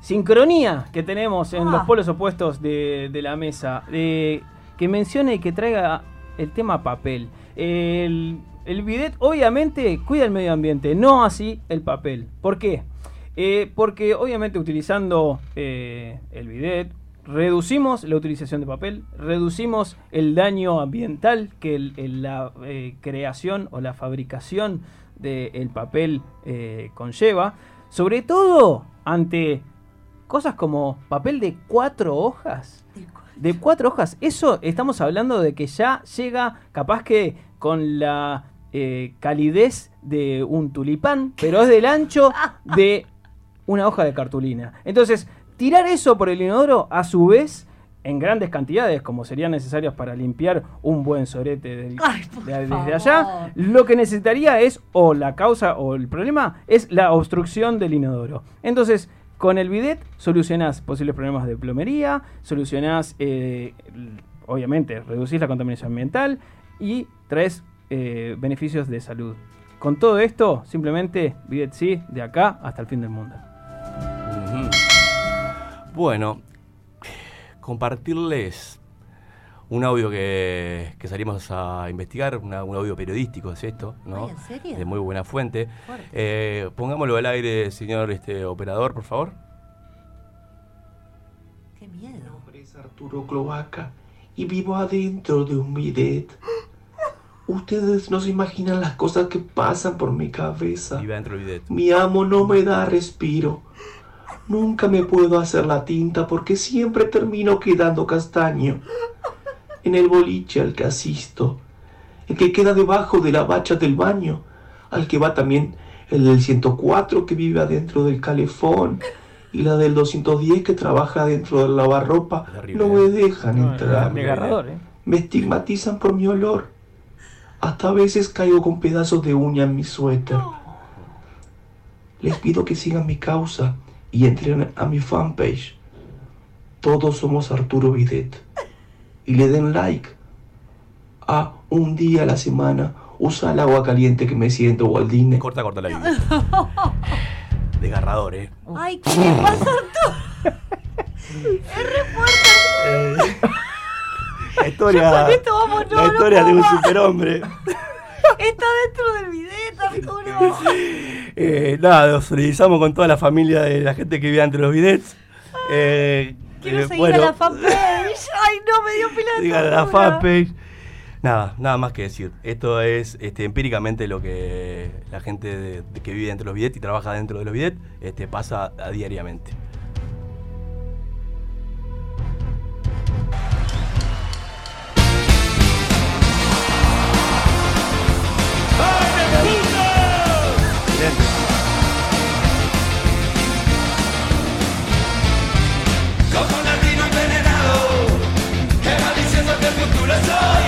sincronía que tenemos en Ah. los polos opuestos de, de la mesa, que mencione y que traiga el tema papel. El, el bidet obviamente cuida el medio ambiente, no así el papel. ¿Por qué? Eh, porque obviamente utilizando eh, el bidet reducimos la utilización de papel, reducimos el daño ambiental que el- el- la eh, creación o la fabricación del papel conlleva, sobre todo ante cosas como papel de cuatro hojas. De cuatro hojas. Eso estamos hablando de que ya llega capaz que con la eh, calidez de un tulipán, pero es del ancho de una hoja de cartulina. Entonces, tirar eso por el inodoro, a su vez, en grandes cantidades, como serían necesarias para limpiar un buen sorete del- de- desde favor. allá, lo que necesitaría es, o la causa o el problema, es la obstrucción del inodoro. Entonces, con el bidet solucionás posibles problemas de plomería, solucionás, eh, obviamente, reducís la contaminación ambiental y traes eh, beneficios de salud. Con todo esto, simplemente bidet sí, de acá hasta el fin del mundo. Bueno, compartirles un audio que, que salimos a investigar, una- un audio periodístico es esto, ¿no? Ay, ¿en serio? De muy buena fuente. Eh, pongámoslo al aire, señor este, operador, por favor. Qué miedo. Mi nombre es Arturo Cloaca y vivo adentro de un bidet. Ustedes no se imaginan las cosas que pasan por mi cabeza. Vive dentro del bidet. Mi amo no me da respiro. Nunca me puedo hacer la tinta porque siempre termino quedando castaño. En el boliche al que asisto, el que queda debajo de la bacha del baño, al que va también el del 104 que vive adentro del calefón y la del 210 que trabaja dentro del lavarropa, no me dejan No, entrar. ¿eh? Me estigmatizan por mi olor. Hasta a veces caigo con pedazos de uña en mi suéter. Les pido que sigan mi causa y entren a mi fanpage. Todos somos Arturo Bidet. Y le den like. A un día a la semana usa el agua caliente que me siento Waldine. Corta, corta la vida. (laughs) Desgarrador, ¿eh? Ay, ¿qué le pasa a (laughs) Es re fuerte. (laughs) La historia, Ya con esto vamos, no, la no historia de un superhombre. Está dentro del bidet, Arturo. Eh, nada, lo solidarizamos con toda la familia de la gente que vive entre los bidets. Eh, Quiero eh, seguir bueno, a la fanpage. (laughs) Ay, no, me dio pila de Sigan a la fanpage. Nada, nada más que decir. Esto es este, empíricamente lo que la gente de- de que vive dentro de los bidets y trabaja dentro de los bidets este, pasa a diariamente. Como que el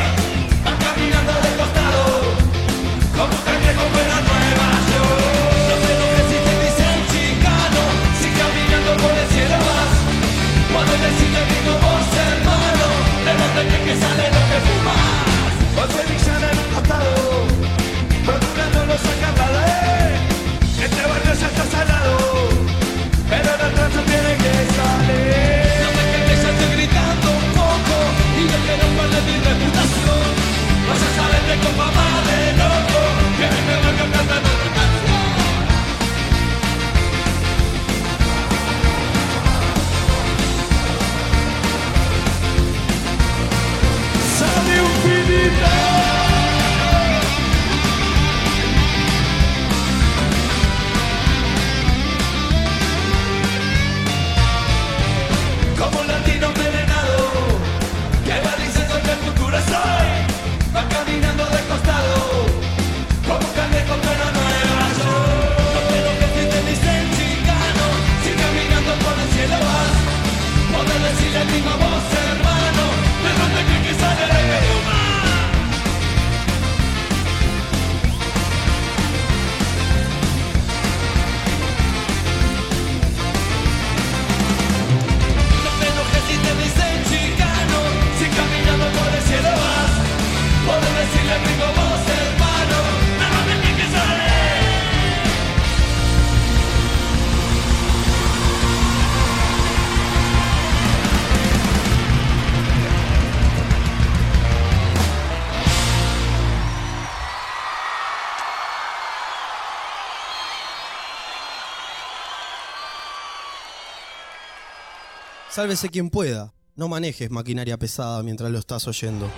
Sálvese quien pueda. No manejes maquinaria pesada mientras lo estás oyendo.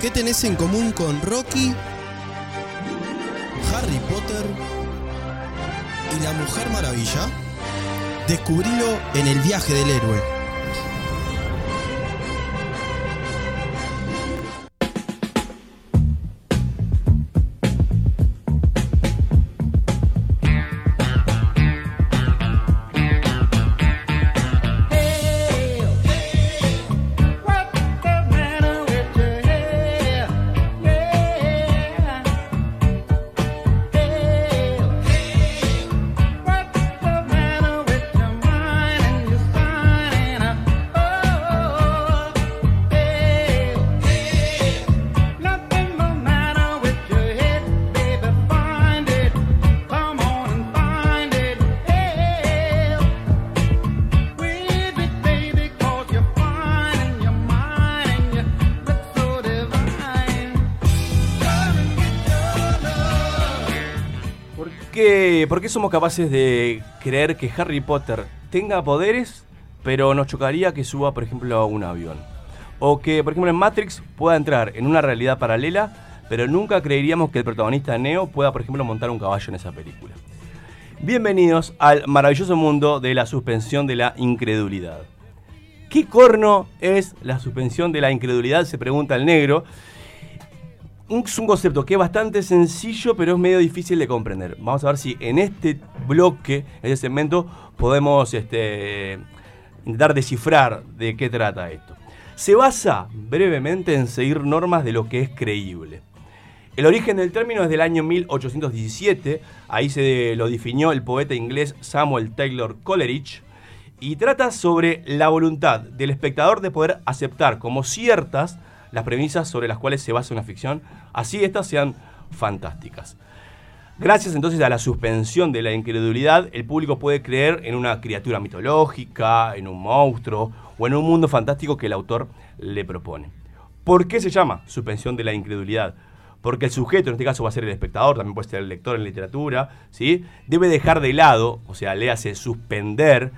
¿Qué tenés en común con Rocky, Harry Potter ¿Y la Mujer Maravilla? Descubrilo en el viaje del héroe. Por qué somos capaces de creer que Harry Potter tenga poderes, pero nos chocaría que suba, por ejemplo, a un avión? O que, por ejemplo, en Matrix pueda entrar en una realidad paralela, pero nunca creeríamos que el protagonista Neo pueda, por ejemplo, montar un caballo en esa película. Bienvenidos al maravilloso mundo de la suspensión de la incredulidad. ¿Qué corno es la suspensión de la incredulidad? Se pregunta el negro. Es un concepto que es bastante sencillo, pero es medio difícil de comprender. Vamos a ver si en este bloque, en este segmento, podemos este, intentar descifrar de qué trata esto. Se basa brevemente en seguir normas de lo que es creíble. El origen del término es del año 1817, ahí se lo definió el poeta inglés Samuel Taylor Coleridge, y trata sobre la voluntad del espectador de poder aceptar como ciertas las premisas sobre las cuales se basa una ficción, así éstas sean fantásticas. Gracias entonces a la suspensión de la incredulidad, el público puede creer en una criatura mitológica, en un monstruo o en un mundo fantástico que el autor le propone. ¿Por qué se llama suspensión de la incredulidad? Porque el sujeto, en este caso va a ser el espectador, también puede ser el lector en literatura, ¿sí? debe dejar de lado, o sea, le hace suspender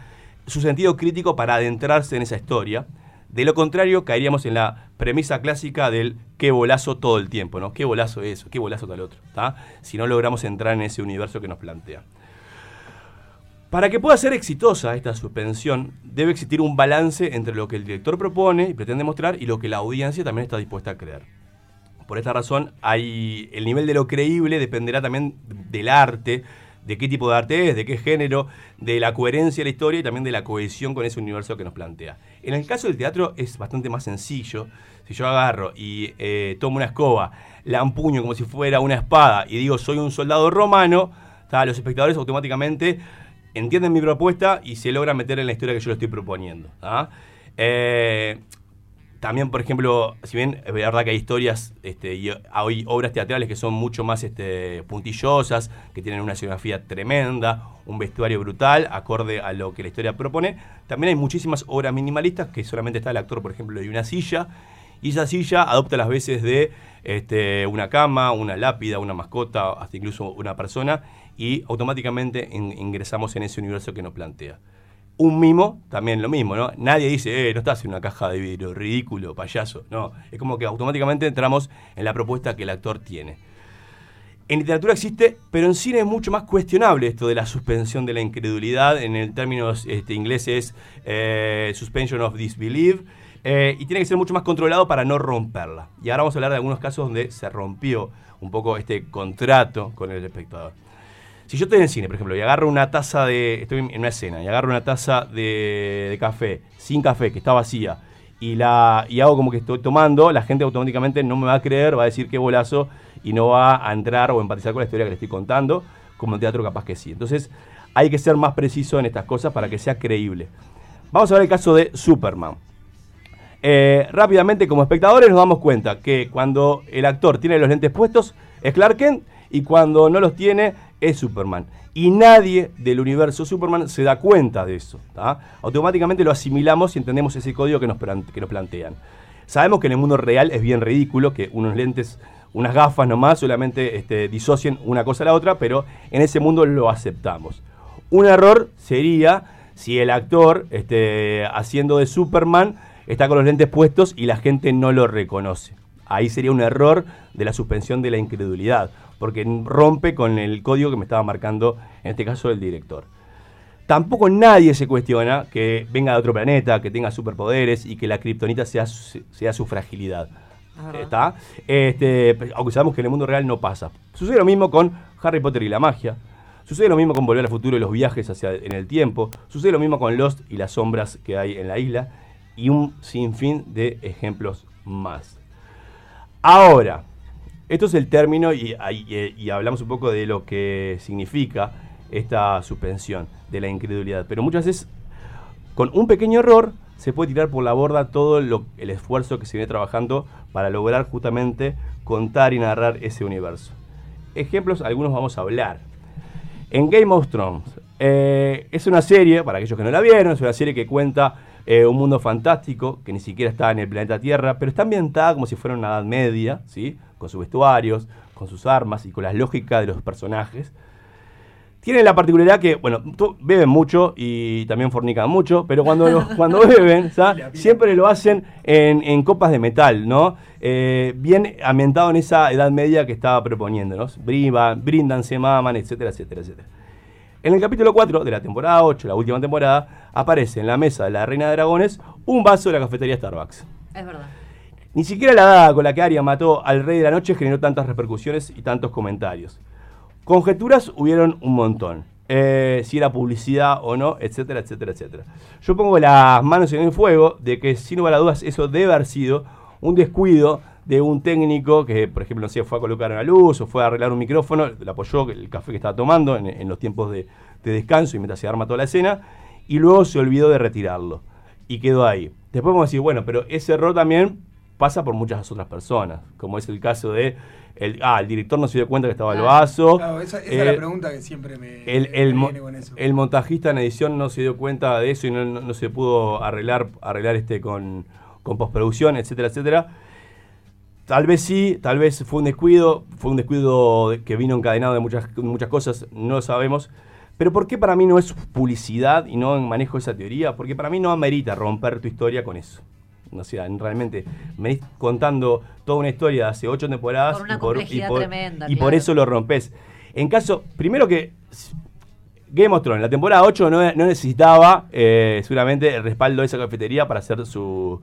su sentido crítico para adentrarse en esa historia. De lo contrario, caeríamos en la premisa clásica del qué bolazo todo el tiempo, ¿no? Qué bolazo eso, qué bolazo tal otro, ¿tá? Si no logramos entrar en ese universo que nos plantea. Para que pueda ser exitosa esta suspensión, debe existir un balance entre lo que el director propone y pretende mostrar y lo que la audiencia también está dispuesta a creer. Por esta razón, hay, el nivel de lo creíble dependerá también del arte, de qué tipo de arte es, de qué género, de la coherencia de la historia y también de la cohesión con ese universo que nos plantea. En el caso del teatro es bastante más sencillo. Si yo agarro y eh, tomo una escoba, la empuño como si fuera una espada y digo soy un soldado romano, los espectadores automáticamente entienden mi propuesta y se logran meter en la historia que yo le estoy proponiendo. También, por ejemplo, si bien es verdad que hay historias este, y hay obras teatrales que son mucho más este, puntillosas, que tienen una escenografía tremenda, un vestuario brutal, acorde a lo que la historia propone, también hay muchísimas obras minimalistas que solamente está el actor, por ejemplo, de una silla, y esa silla adopta las veces de este, una cama, una lápida, una mascota, hasta incluso una persona, y automáticamente in- ingresamos en ese universo que nos plantea. Un mimo, también lo mismo, ¿no? Nadie dice, eh, no estás en una caja de vidrio, ridículo, payaso. No, es como que automáticamente entramos en la propuesta que el actor tiene. En literatura existe, pero en cine es mucho más cuestionable esto de la suspensión de la incredulidad. En el término este, inglés es eh, suspension of disbelief. eh, y tiene que ser mucho más controlado para no romperla. Y ahora vamos a hablar de algunos casos donde se rompió un poco este contrato con el espectador. Si yo estoy en el cine, por ejemplo, y agarro una taza de. Estoy en una escena y agarro una taza de, café, sin café, que está vacía, y la y hago como que estoy tomando, la gente automáticamente no me va a creer, va a decir qué bolazo y no va a entrar o empatizar con la historia que le estoy contando, como en teatro capaz que sí. Entonces, hay que ser más preciso en estas cosas para que sea creíble. Vamos a ver el caso de Superman. Eh, rápidamente, como espectadores, nos damos cuenta que cuando el actor tiene los lentes puestos es Clark Kent y cuando no los tiene es Superman. Y nadie del universo Superman se da cuenta de eso. Automáticamente lo asimilamos y entendemos ese código que nos, que nos plantean. Sabemos que en el mundo real es bien ridículo que unos lentes, unas gafas nomás, solamente este, disocien una cosa a la otra, pero en ese mundo lo aceptamos. Un error sería si el actor este, haciendo de Superman está con los lentes puestos y la gente no lo reconoce. ahí sería un error de la suspensión de la incredulidad, porque rompe con el código que me estaba marcando, en este caso, el director. Tampoco nadie se cuestiona que venga de otro planeta, que tenga superpoderes y que la kriptonita sea, su- sea su fragilidad. ¿Está? Este, aunque sabemos que en el mundo real no pasa. Sucede lo mismo con Harry Potter y la magia. Sucede lo mismo con Volver al Futuro y los viajes hacia en el tiempo. Sucede lo mismo con Lost y las sombras que hay en la isla. Y un sinfín de ejemplos más. Ahora, esto es el término y, y- hablamos un poco de lo que significa esta suspensión de la incredulidad. Pero muchas veces, con un pequeño error, se puede tirar por la borda todo el esfuerzo que se viene trabajando para lograr justamente contar y narrar ese universo. Ejemplos, algunos vamos a hablar. En Game of Thrones, eh, es una serie, para aquellos que no la vieron, es una serie que cuenta eh, un mundo fantástico que ni siquiera está en el planeta Tierra, pero está ambientada como si fuera una Edad Media, ¿sí? con sus vestuarios, con sus armas y con la lógica de los personajes. Tienen la particularidad que, bueno, beben mucho y también fornican mucho, pero cuando, (laughs) cuando beben, siempre lo hacen en, en copas de metal, ¿no? Eh, bien ambientado en esa edad media que estaba proponiendo, ¿no? Briban, brindan, se maman, etcétera, etcétera, etcétera. En el capítulo 4 de la temporada 8, la última temporada, aparece en la mesa de la Reina de Dragones un vaso de la cafetería Starbucks. Es verdad. Ni siquiera la daga con la que Arya mató al Rey de la Noche generó tantas repercusiones y tantos comentarios. Conjeturas hubieron un montón. Eh, si era publicidad o no, etcétera, etcétera, etcétera. Yo pongo las manos en el fuego de que sin lugar a dudas eso debe haber sido un descuido de un técnico que, por ejemplo, no sé, fue a colocar una luz o fue a arreglar un micrófono, le apoyó el café que estaba tomando en, en los tiempos de, de descanso y mientras se arma toda la escena, y luego se olvidó de retirarlo. Y quedó ahí. Después vamos a decir, bueno, pero ese error también pasa por muchas otras personas, como es el caso de, el, ah, el director no se dio cuenta que estaba el vaso. Claro, esa, esa es eh, la pregunta que siempre me, el, el viene con eso. el montajista en edición no se dio cuenta de eso y no, no- no se pudo arreglar, arreglar este con, con postproducción, etcétera, etcétera. Tal vez sí, tal vez fue un descuido, fue un descuido de- que vino encadenado de muchas, muchas cosas, no lo sabemos. Pero ¿por qué para mí no es publicidad y no manejo esa teoría? Porque para mí no amerita romper tu historia con eso. O sea, realmente me venís contando toda una historia de hace ocho temporadas Con una y por, y complejidad por- tremenda, y por eso lo rompes. En caso, primero que Game of Thrones, la temporada 8 no, no necesitaba eh, seguramente el respaldo de esa cafetería para hacer su,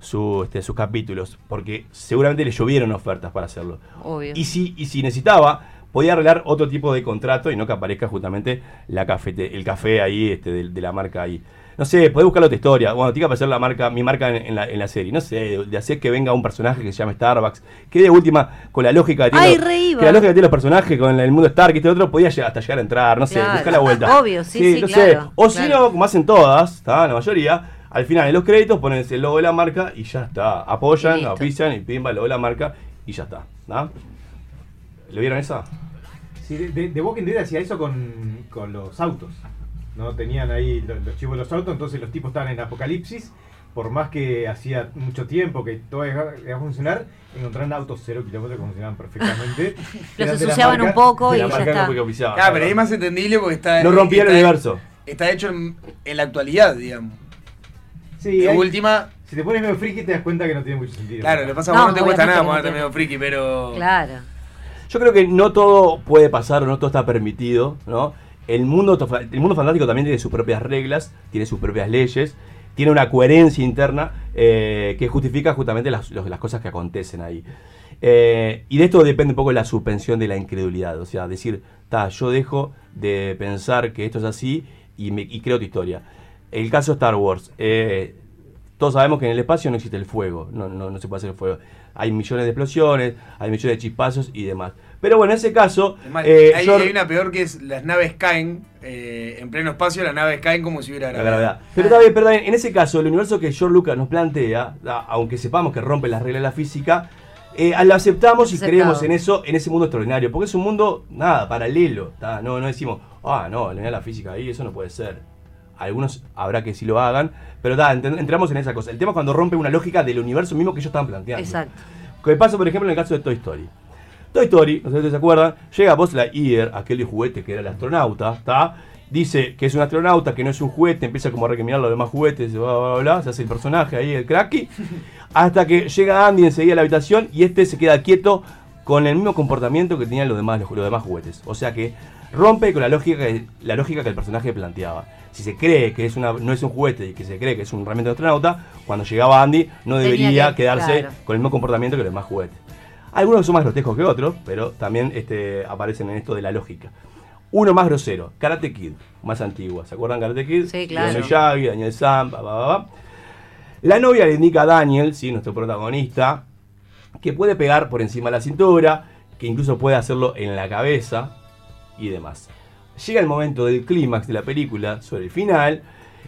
su, este, sus capítulos, porque seguramente le llovieron ofertas para hacerlo. Obvio. Y si, y si necesitaba, podía arreglar otro tipo de contrato y no que aparezca justamente la cafete, el café ahí este, de, de la marca ahí. No sé, podés buscar otra historia. Bueno, tiene que aparecer la marca, mi marca en, en la, en la serie. No sé, de, de hacer que venga un personaje que se llame Starbucks. Que de última, con la lógica que tiene, Ay, los- que la lógica que tienen los personajes con el mundo Stark y este otro, podía llegar- hasta llegar a entrar. No sé, Claro. buscar la vuelta. (laughs) Obvio, sí, sí, no claro, sé. O si no, como hacen todas, ¿tá? la mayoría, al final en los créditos ponen el logo de la marca y ya está. Apoyan, Listo. auspician y pimba el logo de la marca y ya está. ¿tá? ¿Lo vieron esa? Sí, de, de- Walking Dead hacía eso con, con los autos. ¿no? Tenían ahí lo- los, chivos de los autos, entonces los tipos estaban en apocalipsis. Por más que hacía mucho tiempo que todo iba a funcionar, encontraron autos cero kilómetros que funcionaban perfectamente. (laughs) Los ensuciaban un poco y la ya marca está. que oficiaba. Claro, pero ahí es más entendible porque está. No rompía el está- universo. Está hecho en, en la actualidad, digamos. Sí, hay- última. Si te pones medio friki te das cuenta que no tiene mucho sentido. Claro, le pasa a No, vos no te cuesta nada ponerte medio friki, pero. Claro. Yo creo que no todo puede pasar o no todo está permitido, ¿no? El mundo, el mundo fantástico también tiene sus propias reglas, tiene sus propias leyes, tiene una coherencia interna eh, que justifica justamente las, los- las cosas que acontecen ahí. Eh, y de esto depende un poco la suspensión de la incredulidad, o sea, decir, ta, yo dejo de pensar que esto es así y, me, y creo tu historia. El caso Star Wars, eh, todos sabemos que en el espacio no existe el fuego, no, no, no se puede hacer el fuego. Hay millones de explosiones, hay millones de chispazos y demás. Pero bueno, en ese caso, eh, hay, yo- hay una peor que es las naves caen eh, en pleno espacio, las naves caen como si hubiera la gravedad. Pero está bien, pero bien, en ese caso, el universo que George Lucas nos plantea, a- aunque sepamos que rompe las reglas de la física, eh, lo aceptamos y creemos en eso, en ese mundo extraordinario, porque es un mundo, nada, paralelo. ¿tá? No, no decimos, ah, no, la física ahí, eso no puede ser. Algunos habrá que sí lo hagan, pero ent- entramos en esa cosa. El tema es cuando rompe una lógica del universo mismo que ellos estaban planteando. Exacto. Que pasa, por ejemplo, en el caso de Toy Story. Toy Story, no sé si se acuerdan, llega Buzz Lightyear, aquel de juguete que era el astronauta, ¿está? dice que es un astronauta, que no es un juguete, empieza como a recriminar los demás juguetes, bla, bla, bla, bla, se hace el personaje ahí, el cracky, (laughs) hasta que llega Andy enseguida a la habitación y este se queda quieto con el mismo comportamiento que tenían los demás, los, los demás juguetes. O sea que rompe con la lógica, la lógica que el personaje planteaba. Si se cree que es una, no es un juguete y que se cree que es un realmente astronauta, cuando llegaba Andy no debería que- quedarse claro. con el mismo comportamiento que los demás juguetes. Algunos son más grotescos que otros, pero también este, aparecen en esto de la lógica. Uno más grosero, Karate Kid, más antigua. ¿Se acuerdan Karate Kid? Sí, claro. Daniel Miyagi, Daniel Sam, pa, pa, pa. La novia le indica a Daniel, sí, nuestro protagonista, que puede pegar por encima de la cintura, que incluso puede hacerlo en la cabeza y demás. Llega el momento del clímax de la película, sobre el final,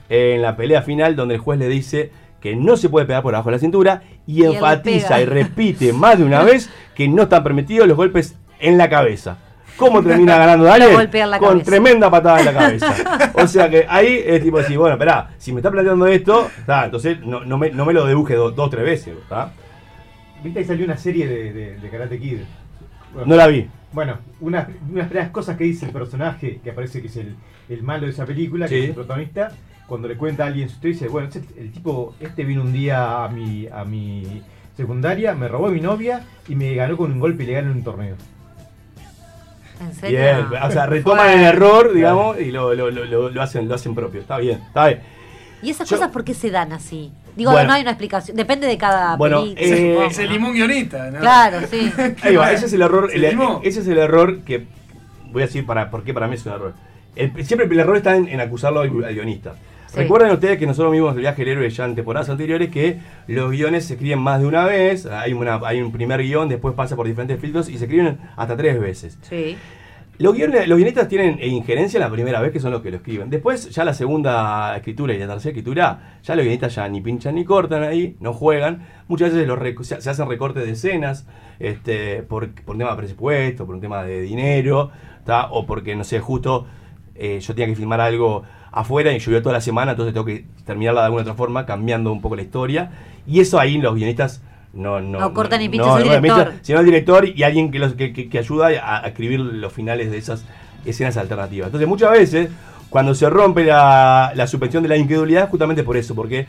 en la pelea final, donde el juez le dice que no se puede pegar por abajo de la cintura y, enfatiza y repite (laughs) más de una vez que no están permitidos los golpes en la cabeza. ¿Cómo termina (laughs) ganando Daniel? Con cabeza. tremenda patada en la (laughs) cabeza. O sea que ahí es tipo decir, bueno, esperá, si me está planteando esto, está, entonces no, no me, no me lo dibuje do- dos o tres veces, ¿está? ¿Viste? Ahí salió una serie de, de- de Karate Kid. No la vi. Bueno, una, unas primeras cosas que dice el personaje, que aparece que es el, el malo de esa película, que es el protagonista, cuando le cuenta a alguien su historia, dice, bueno, este- el tipo, este vino un día a mi, a mi secundaria, me robó a mi novia y me ganó con un golpe ilegal en un torneo. ¿En serio? Bien, o sea, (laughs) retoman el error, digamos, y lo, lo, lo, lo- lo hacen, lo hacen propio. Está bien, está bien. ¿Y esas Yo- cosas por qué se dan así? Digo, Bueno. no hay una explicación. Depende de cada Bueno, película. eh, supongo, Se ¿no? limó un guionista, ¿no? Claro, sí. (laughs) Ahí va, ese es el error, ¿Se el- ese es el error que voy a decir para por qué para mí es un error. El- siempre el error está en, en acusarlo al, al guionista. Sí. Recuerden ustedes que nosotros vimos el viaje del héroe ya en temporadas anteriores que los guiones se escriben más de una vez, hay, una, hay un primer guion, después pasa por diferentes filtros y se escriben hasta tres veces. Sí. Los, guiones- los guionistas tienen injerencia la primera vez que son los que lo escriben. Después, ya la segunda escritura y la tercera escritura, ya los guionistas ya ni pinchan ni cortan ahí, no juegan. Muchas veces se hacen recortes de escenas este, por, por un tema de presupuesto, por un tema de dinero, ¿tá? o porque, no sé, justo eh, yo tenía que filmar algo afuera y llovió toda la semana, entonces tengo que terminarla de alguna otra forma, cambiando un poco la historia. Y eso ahí los guionistas no, no, No cortan ni pinchan, no, el no, director. sino el director y alguien que, los, que, que- que ayuda a, a escribir los finales de esas escenas alternativas. Entonces muchas veces cuando se rompe la, la suspensión de la incredulidad es justamente por eso, porque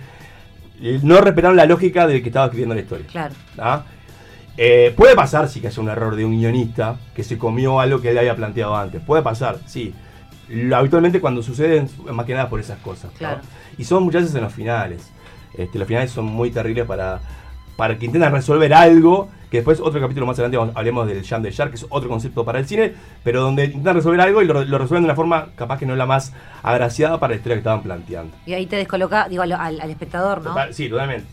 no respetaron la lógica del que estaba escribiendo la historia. Claro. ¿tá? Eh, puede pasar sí que haya un error de un guionista que se comió algo que él había planteado antes. Puede pasar, sí. Lo- habitualmente cuando sucede es más que nada por esas cosas. ¿no? Claro. Y son muchas veces en los finales. Este, los finales son muy terribles para, para que intentan resolver algo. Que después, otro capítulo más adelante, vamos- hablemos del Jam de Shark, que es otro concepto para el cine. Pero donde intentan resolver algo y lo, lo resuelven de una forma capaz que no es la más agraciada para la historia que estaban planteando. Y ahí te descoloca, digo, al, espectador, ¿no? Total- sí, totalmente.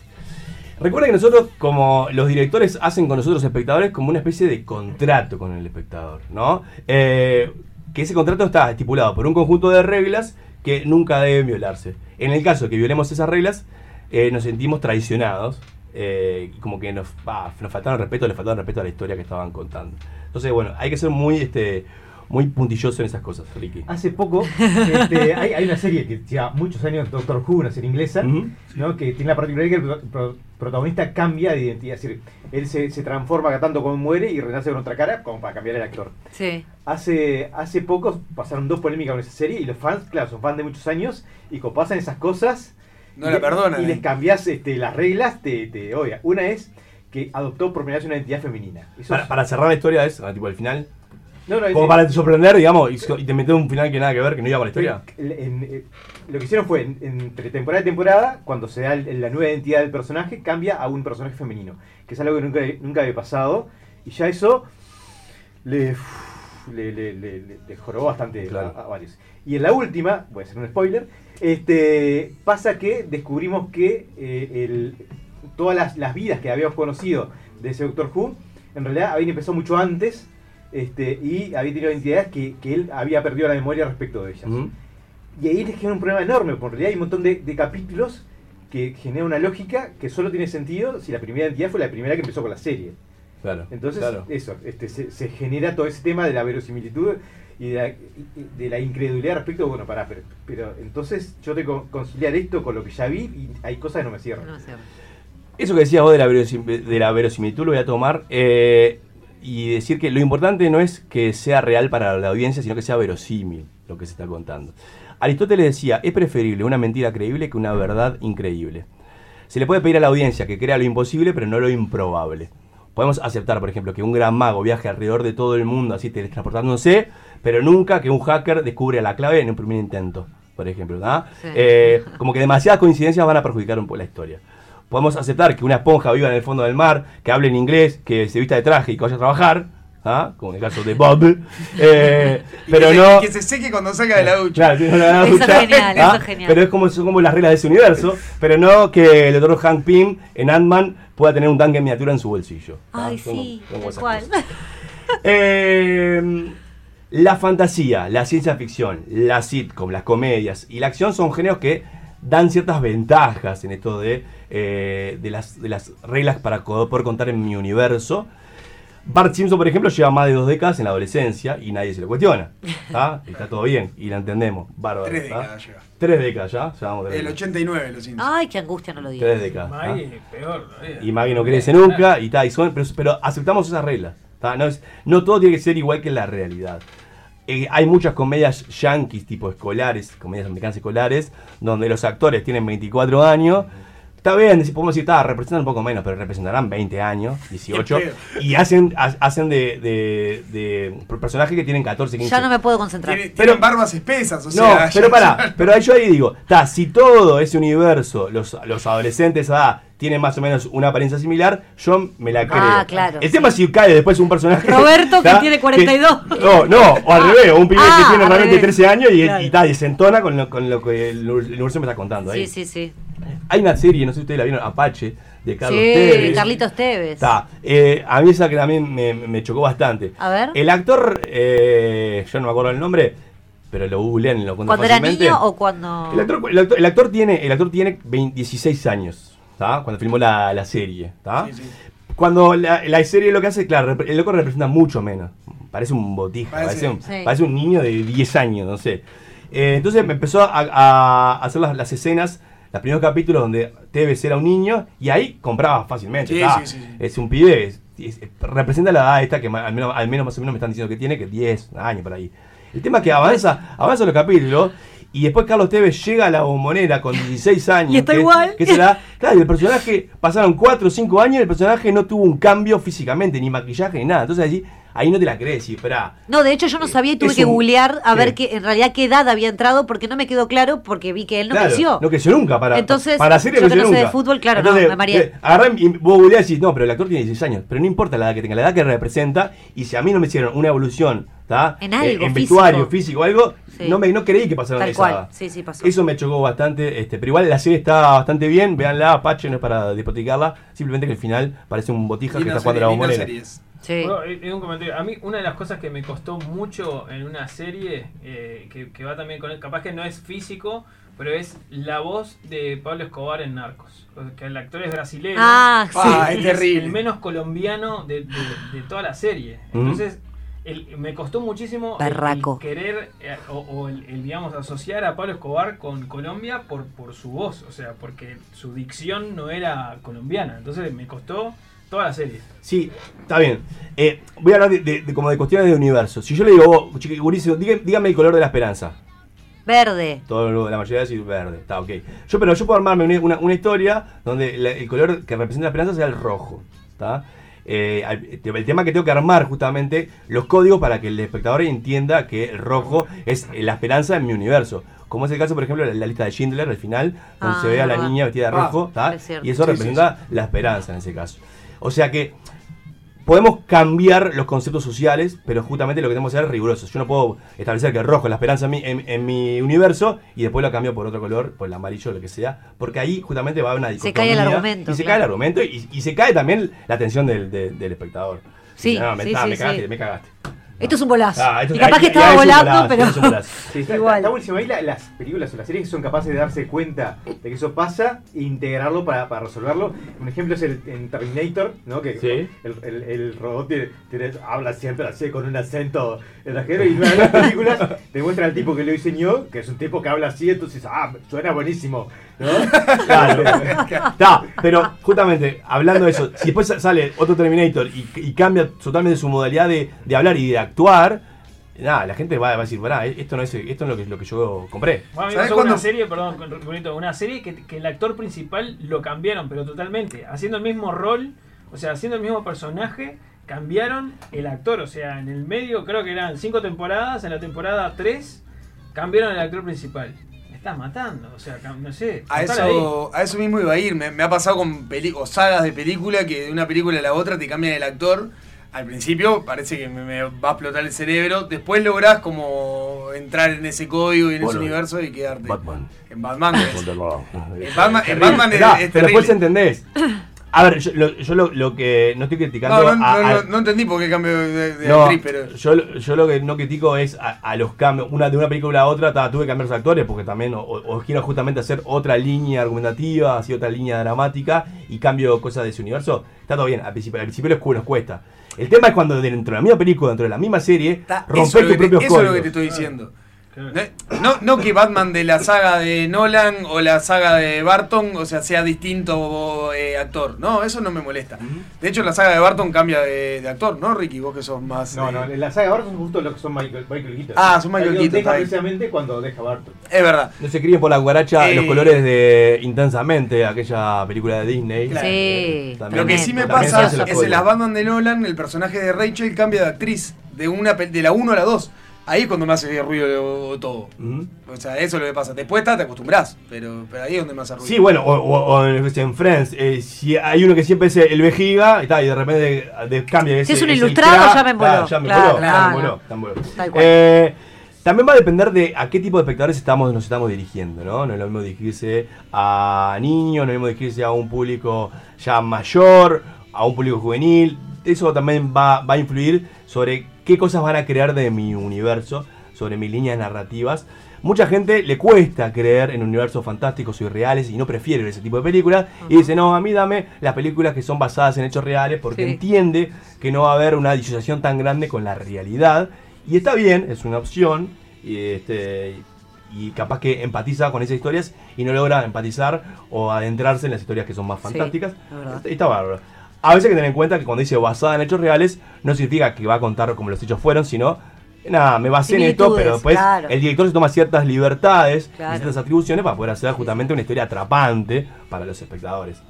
Recuerda que nosotros, como los directores, hacen con nosotros espectadores como una especie de contrato con el espectador, ¿no? Eh, que ese contrato está estipulado por un conjunto de reglas que nunca deben violarse. En el caso de que violemos esas reglas, eh, nos sentimos traicionados, eh, como que nos, ah, nos faltaron respeto, le faltaron respeto a la historia que estaban contando. Entonces, bueno, hay que ser muy, este, muy puntilloso en esas cosas, Ricky. Hace poco este, (laughs) hay, hay una serie que lleva muchos años, Doctor Who, una serie inglesa, ¿no? que tiene la particularidad que el pro- pro- protagonista cambia de identidad. Es decir, él se, se transforma cada tanto como muere y renace con otra cara, como para cambiar el actor. Sí. Hace, hace poco pasaron dos polémicas con esa serie y los fans, claro, son fans de muchos años y como pasan esas cosas No y- la perdonan, Y eh. les cambias este, las reglas, te, te odia. Una es que adoptó por primera vez una identidad femenina. Eso Para, es- para cerrar la historia es, ah, tipo el final, No, no, como es- para sorprender, digamos, y, y te meter un final que nada que ver, que no iba con la historia. En- en- eh, lo que hicieron fue, en- entre temporada y temporada, cuando se da el- la nueva identidad del personaje, cambia a un personaje femenino. Que es algo que nunca, nunca había pasado. Y ya eso le, le, le, le- le- le jorobó bastante a, a varios. Y en la última, voy a hacer un spoiler, este, pasa que descubrimos que eh, el- todas las, las vidas que habíamos conocido de ese Doctor Who, en realidad habían empezado mucho antes este, y había tenido identidades que, que él había perdido la memoria respecto de ellas. Y ahí les genera un problema enorme, porque en realidad hay un montón de, de capítulos que generan una lógica que solo tiene sentido si la primera identidad fue la primera que empezó con la serie. Claro. Entonces, claro. eso, este, se, se genera todo ese tema de la verosimilitud y de la, de la incredulidad respecto, bueno, pará, pero, pero entonces yo tengo que conciliar esto con lo que ya vi y hay cosas que no me cierran. Eso que decías vos de la, verosim- de la verosimilitud lo voy a tomar eh, y decir que lo importante no es que sea real para la audiencia, sino que sea verosímil. lo que se está contando. Aristóteles decía, es preferible una mentira creíble que una verdad increíble. Se le puede pedir a la audiencia que crea lo imposible, pero no lo improbable. Podemos aceptar, por ejemplo, que un gran mago viaje alrededor de todo el mundo así teletransportándose, pero nunca que un hacker descubre la clave en un primer intento, por ejemplo. ¿verdad? Sí. Eh, como que demasiadas coincidencias van a perjudicar un poco la historia. Podemos aceptar que una esponja viva en el fondo del mar, que hable en inglés, que se vista de traje y que vaya a trabajar, ¿ah? como en el caso de Bob, (laughs) eh, pero que se- no... que se seque cuando salga de la ducha. Claro, Eso es genial, eso ¿ah? es genial. Pero es como, son como las reglas de ese universo. Pero no que el doctor Hank Pym en Ant-Man pueda tener un tanque en miniatura en su bolsillo. ¿ah? Ay, Son- sí, esas cual. Eh, la fantasía, la ciencia ficción, la sitcom, las comedias y la acción son géneros que dan ciertas ventajas en esto de, eh, de, las, de las reglas para poder contar en mi universo. Bart Simpson, por ejemplo, lleva más de dos décadas en la adolescencia y nadie se lo cuestiona. ¿tá? (laughs) Está todo bien y la entendemos. Bárbaro. Tres ¿tá? décadas lleva. Tres décadas ya. llevamos tres El décadas. 89, los Simpsons. Ay, qué angustia, no lo digas. Tres décadas. ¿tá? Maggie, peor. todavía. Y Maggie no crece nunca, y tal, y son- pero, pero aceptamos esas reglas. No, es- no todo tiene que ser igual que la realidad. Eh, hay muchas comedias yankees, tipo escolares, comedias americanas escolares, donde los actores tienen 24 años. Está bien, deci- podemos decir, está, representan un poco menos, pero representarán 20 años, 18. Qué feo. Y hacen, ha- hacen de, de, de personajes que tienen 14, 15. Ya no me puedo concentrar. Tiene- tienen barbas espesas, o No, sea. (laughs) pero ya- pará, pero yo ahí digo, está, si todo ese universo, los, los adolescentes ah, tienen más o menos una apariencia similar, yo me la creo. Ah, claro, El tema es si cae después un personaje. (laughs) Roberto, que tiene 42. no, no, o al Ah. revés, un pibe Ah, que tiene al realmente revés. 13 años y, Claro. y, tal, y se entona con lo, con lo que el, el universo me está contando. ahí. Sí, sí, sí. Hay una serie, no sé si ustedes la vieron, Apache, de Carlos Sí, Tevez. Carlitos Tevez. Está, eh, a mí esa que también me, me chocó bastante. A ver. El actor, eh, yo no me acuerdo el nombre, pero lo googlean lo cuentan ¿Cuando era niño o cuando.? El actor, el actor- el actor tiene, el actor tiene 20 16 años, ¿tá? Cuando filmó la, la serie, ¿tá? Cuando la, la serie lo que hace, claro, el loco representa mucho menos. Parece un botija, Parece- parece, un, Sí. parece un niño de 10 años, no sé. Eh, entonces me empezó a, a hacer las, las escenas, los primeros capítulos donde Tevez era un niño y ahí compraba fácilmente. Sí, ¿tá? sí, sí, sí. Es un pibe, es- es- representa la edad esta que al menos, al menos más o menos me están diciendo que tiene, que 10 años por ahí. El tema es que avanza, avanza los capítulos y después Carlos Tevez llega a la bombonera con (laughs) 16 años. Y está que- igual. Que se la, claro, y el personaje, pasaron 4 o 5 años y el personaje no tuvo un cambio físicamente, ni maquillaje, ni nada. Entonces allí, ahí no te la crees y esperá. No, de hecho yo no sabía y tuve es que un- googlear a ¿Qué? ver que en realidad qué edad había entrado porque no me quedó claro porque vi que él no Claro, creció. No creció nunca. Para, Entonces, para yo que no sé de fútbol, claro, Entonces, no, me mareé. eh, y vos googleás y decís, no, pero el actor tiene 16 años. Pero no importa la edad que tenga, la edad que representa. Y si a mí no me hicieron una evolución, ¿tá? En algo, en físico. vestuario, físico o algo, Sí. no, me, no creí que pasaron Tal esa cual. edad. Sí, sí, pasó. Eso me chocó bastante, este, pero igual la serie está bastante bien, véanla, Apache, no es para despoticarla, simplemente que el final parece un botija que Linda está jugando la bombonera. Bueno, eh, un comentario. A mí, una de las cosas que me costó mucho en una serie, eh, que, que va también con. Capaz que no es físico, pero es la voz de Pablo Escobar en Narcos. Que el actor es brasileño. Ah, sí. Ah, es terrible. el menos colombiano de, de- de toda la serie. Mm. Entonces. el- me costó muchísimo el- el Berraco. querer eh, o, o el, el, digamos asociar a Pablo Escobar con Colombia por, por su voz, o sea, porque su dicción no era colombiana, entonces me costó toda la serie. Sí, está bien. Eh, voy a hablar de, de- de- como de cuestiones de universo. Si yo le digo, vos, chiqui- dígame el color de la esperanza. Verde. Todo, la mayoría decir verde, está ok. Yo, pero yo puedo armarme una, una- una historia donde la- el color que representa la esperanza sea el rojo. ¿está? Eh, el tema que tengo que armar justamente los códigos para que el espectador entienda que el rojo es la esperanza en mi universo. Como es el caso, por ejemplo, de la lista de Schindler, al final, donde Ah, se ve a la niña vestida de Ah, rojo, cierto. y eso Sí, sí, representa la esperanza en ese caso. O sea que podemos cambiar los conceptos sociales, pero justamente lo que tenemos que ser es rigurosos. Yo no puedo establecer que el rojo es la esperanza en mi, en, en mi universo y después lo cambio por otro color, por el amarillo o lo que sea, porque ahí justamente va a haber una Se cae el argumento, Y se claro. cae el argumento y, y se cae también la atención del, del- del espectador. Sí, Dice, no, me, sí, está- sí, me sí. cagaste, me cagaste. Esto es un bolazo. Ah, esto- y capaz ahí- que estaba volando, bolazo, pero. (laughs) Sí, está, Igual. está buenísimo. Ahí la- las películas o las series son capaces de darse cuenta de que eso pasa e integrarlo para, para resolverlo. Un ejemplo es el en Terminator, ¿no? Que Sí. el, el- el robot tiene, tiene- habla siempre así con un acento extranjero y en una de las películas (laughs) te muestran al tipo que lo diseñó, que es un tipo que habla así, entonces, ah, suena buenísimo. ¿No? Claro. Está, pero justamente, hablando de eso, si después sale otro Terminator y, y cambia totalmente su modalidad de, de hablar y de actuar, nada, la gente va, va a decir, pará, esto no es, esto no es lo que, lo que yo compré. Bueno, a mí me ¿Sabes pasó con cuándo- una serie, perdón, una serie que, que el actor principal lo cambiaron, pero totalmente. Haciendo el mismo rol, o sea, haciendo el mismo personaje, cambiaron el actor. O sea, en el medio, creo que eran cinco temporadas, en la temporada 3, cambiaron el actor principal. Me estás matando, o sea, no sé. A ahí. eso, a eso mismo iba a ir. Me, me ha pasado con o sagas de película que de una película a la otra te cambian el actor. Al principio parece que me, me va a explotar el cerebro. Después lográs como entrar en ese código y en ese universo y quedarte. Batman. En Batman. En Batman, en Terrible. Batman es, es pero después terrible. entendés. (laughs) A ver, yo, lo, yo lo, lo que no estoy criticando No, no, a- no, no, no entendí por qué cambio de, actriz, pero. yo, yo lo que no critico es a, a los cambios. Una, de una película a otra ta, tuve que cambiar los actores porque también o, o quiero justamente hacer otra línea argumentativa, así otra línea dramática y cambio cosas de ese universo. Está todo bien, al principio, al principio les, cu- nos cuesta. El tema es cuando dentro de la misma película, dentro de la misma serie, Eso, romper tus te, eso es lo que te estoy diciendo. No, no que Batman de la saga de Nolan o la saga de Barton, o sea, sea distinto eh, actor. No, eso no me molesta. De hecho, la saga de Barton cambia de, de actor, ¿no, Ricky? Vos que sos más. No, eh, no, en la saga Barton son justo los que son Michael, Michael Keaton. Ah, son Michael Keaton, deja precisamente cuando deja Barton. Es verdad. No se críen por la guaracha Eh, los colores de Intensamente, aquella película de Disney. Claro. Eh, también- Lo que sí me pasa es en las Batman de Nolan, el personaje de Rachel cambia de actriz, de una pel- de la 1 a la 2. Ahí es cuando me hace ruido todo. O sea, eso es lo que pasa. Después está, te acostumbras, pero, pero ahí es donde me hace ruido. Sí, bueno, o, o- o en, en Friends, eh, si hay uno que siempre es el vejiga y, tal, y de repente de, cambia. Si es un ilustrado, ya me claro, ya me ya me claro. ya. Eh, también va a depender de a qué tipo de espectadores estamos, nos estamos dirigiendo, ¿no? No es lo mismo dirigirse a niños, no es lo mismo dirigirse a un público ya mayor, a un público juvenil. Eso también va, va a influir sobre qué cosas van a crear de mi universo, sobre mis líneas narrativas. Mucha gente le cuesta creer en universos fantásticos y reales y no prefiere ese tipo de películas. Y dice, no, a mí dame las películas que son basadas en hechos reales porque Sí. entiende que no va a haber una disociación tan grande con la realidad. Y está bien, es una opción. Y, este, y capaz que empatiza con esas historias y no logra empatizar o adentrarse en las historias que son más Sí, fantásticas. Está- está bárbaro. A veces hay que tener en cuenta que cuando dice basada en hechos reales, no significa que va a contar como los hechos fueron, sino, nada, me basé en esto, pero después claro. el director se toma ciertas libertades Claro. y ciertas atribuciones para poder hacer justamente una historia atrapante para los espectadores.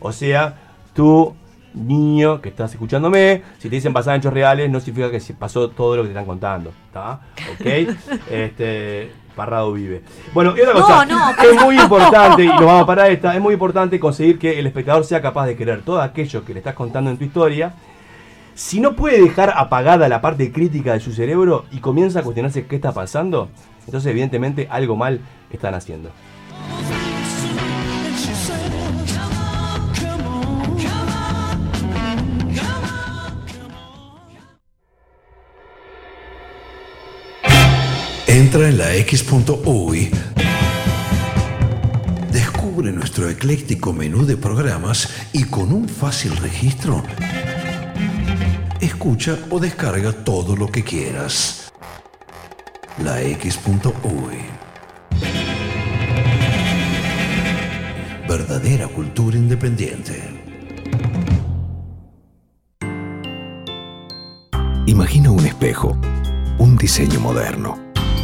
O sea, tú, niño que estás escuchándome, si te dicen basada en hechos reales, no significa que se pasó todo lo que te están contando. ¿Está? ¿Ok? (laughs) este. Parrado vive. Bueno, y otra cosa. no, es muy importante, y (laughs) nos vamos para esta, es muy importante conseguir que el espectador sea capaz de creer todo aquello que le estás contando en tu historia. Si no puede dejar apagada la parte crítica de su cerebro y comienza a cuestionarse qué está pasando, entonces evidentemente algo mal están haciendo. Entra en la X.UI. Descubre nuestro ecléctico menú de programas y con un fácil registro, escucha o descarga todo lo que quieras. La X.UI. Verdadera cultura independiente. Imagina un espejo, un diseño moderno.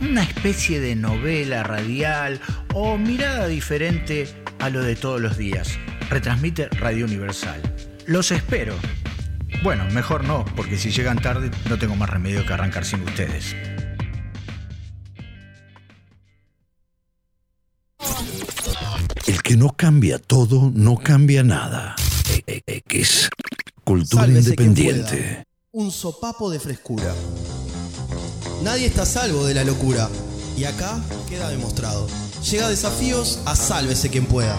Una especie de novela radial o mirada diferente a lo de todos los días. Retransmite Radio Universal. Los espero. Bueno, mejor no, porque si llegan tarde no tengo más remedio que arrancar sin ustedes. El que no cambia todo, no cambia nada. E- e- X. Cultura Sálvese independiente. Un sopapo de frescura. Nadie está a salvo de la locura. Y acá queda demostrado. Llega a desafíos a sálvese quien pueda.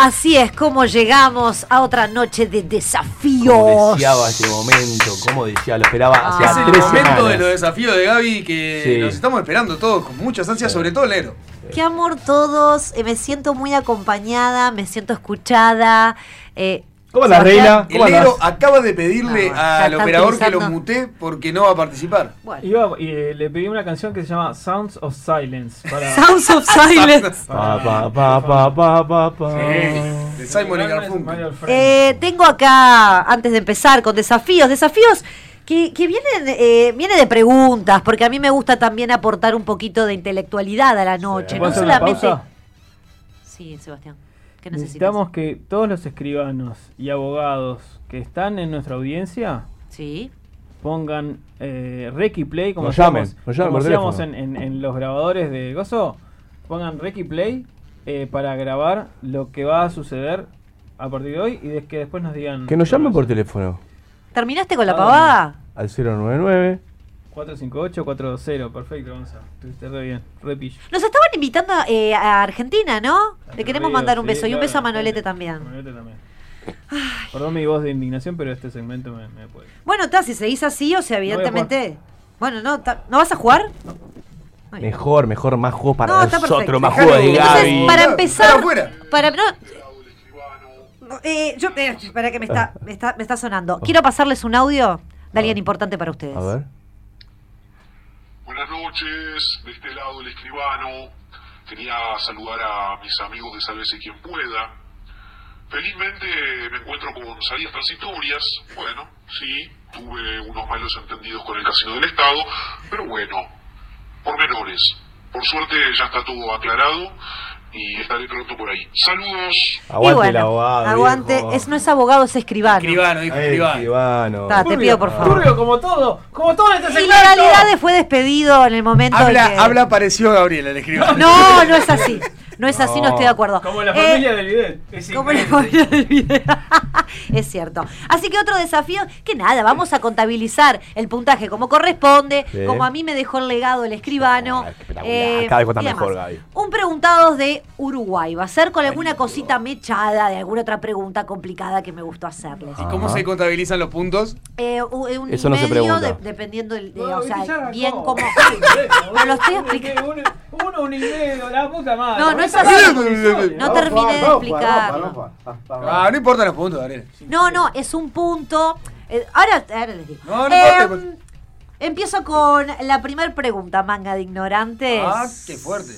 Así es como llegamos a otra noche de Como desafíos. deseaba este momento, como deseaba, lo esperaba hace es el momento semanas. de los desafíos de Gaby que Sí. nos estamos esperando todos con muchas ansias, sobre todo el negro. Qué amor todos, eh, me siento muy acompañada, me siento escuchada. eh, ¿Cómo la Sebastián- El negro acaba de pedirle No, al operador que lo mute porque no va a participar. Iba- y eh, le pedí una canción que se llama Sounds of Silence. Para... (laughs) Sounds of Silence. (laughs) Pa, pa, pa, pa, pa, pa, pa. De Simon y Garfunkel. Eh, tengo acá, antes de empezar, con desafíos, desafíos que, que vienen, eh, viene de preguntas, porque a mí me gusta también aportar un poquito de intelectualidad a la noche, ¿Puedo no solamente... pausa? Sí, Sebastián, Necesitamos que todos los escribanos y abogados que están en nuestra audiencia Sí. pongan eh, rec y play como Nos llamen, hacíamos, nos llamen como por hacíamos en, en- en los grabadores de Gozo. Pongan rec y play eh, para grabar lo que va a suceder a partir de hoy y de que después nos digan Que nos llamen por teléfono. ¿Terminaste con la ¿A pavada? Al 099. 458-420. Perfecto, Gonza. Estuviste re bien, re pillo. Nos estaban invitando eh, a Argentina, ¿no? Le queremos Río, mandar un sí, beso y un claro, beso a Manolete también. Manolete también. Perdón mi voz de indignación, pero este segmento me, me puede. Bueno, está, si seguís así, o sea, evidentemente... Bueno, no, ta- ¿no vas a jugar? Mejor, mejor, más juego para No, nosotros, más juego de Entonces, Gaby. para empezar, para no, no, eh, yo, eh, espera que me está, me está, me está sonando. Quiero pasarles un audio de alguien importante para ustedes. A ver. Buenas noches, de este lado el escribano. Quería saludar a mis amigos de Sálvese quien pueda. Felizmente me encuentro con salidas transitorias. Bueno, sí, tuve unos malos entendidos con el casino del Estado, pero bueno, por menores. Por suerte ya está todo aclarado y estaré pronto por ahí. Saludos. Aguante bueno, el abogado. Aguante, viejo. es, no es abogado, es escribano. Escribano, dijo Ay, escribano. escribano. Ta, te pido por favor. Turbio como todo, como todo en este segmento. Ilegalidades fue despedido en el momento en Habla, que... habla pareció Gabriel, el escribano. No, no es así. No es así, no, estoy de acuerdo. Como la Eh, familia del bidet. Es Como la familia del video. (laughs) es cierto. Así que otro desafío, que nada, vamos a contabilizar el puntaje como corresponde, Sí. como a mí me dejó el legado el escribano. eh, Cada vez está mejor, Gaby. Un preguntados de Uruguay. Va a ser con alguna cosita mechada de alguna otra pregunta complicada que me gustó hacerles. ¿Y cómo se contabilizan los puntos? Eh, eh, un Eso no se y medio, pregunta. de- dependiendo del, de- No, o sea, bien como. (laughs) Lo estoy explicando. Uno, uno, uno y medio, la puta madre. No, no es Esa así. es la condición. No terminé de explicarlo. Ah, no importan los puntos, Gabriel. No, no, es un punto. eh, ahora, ahora les digo. No, no Eh, importa. empiezo con la primera pregunta, manga de ignorantes. Ah, qué fuerte.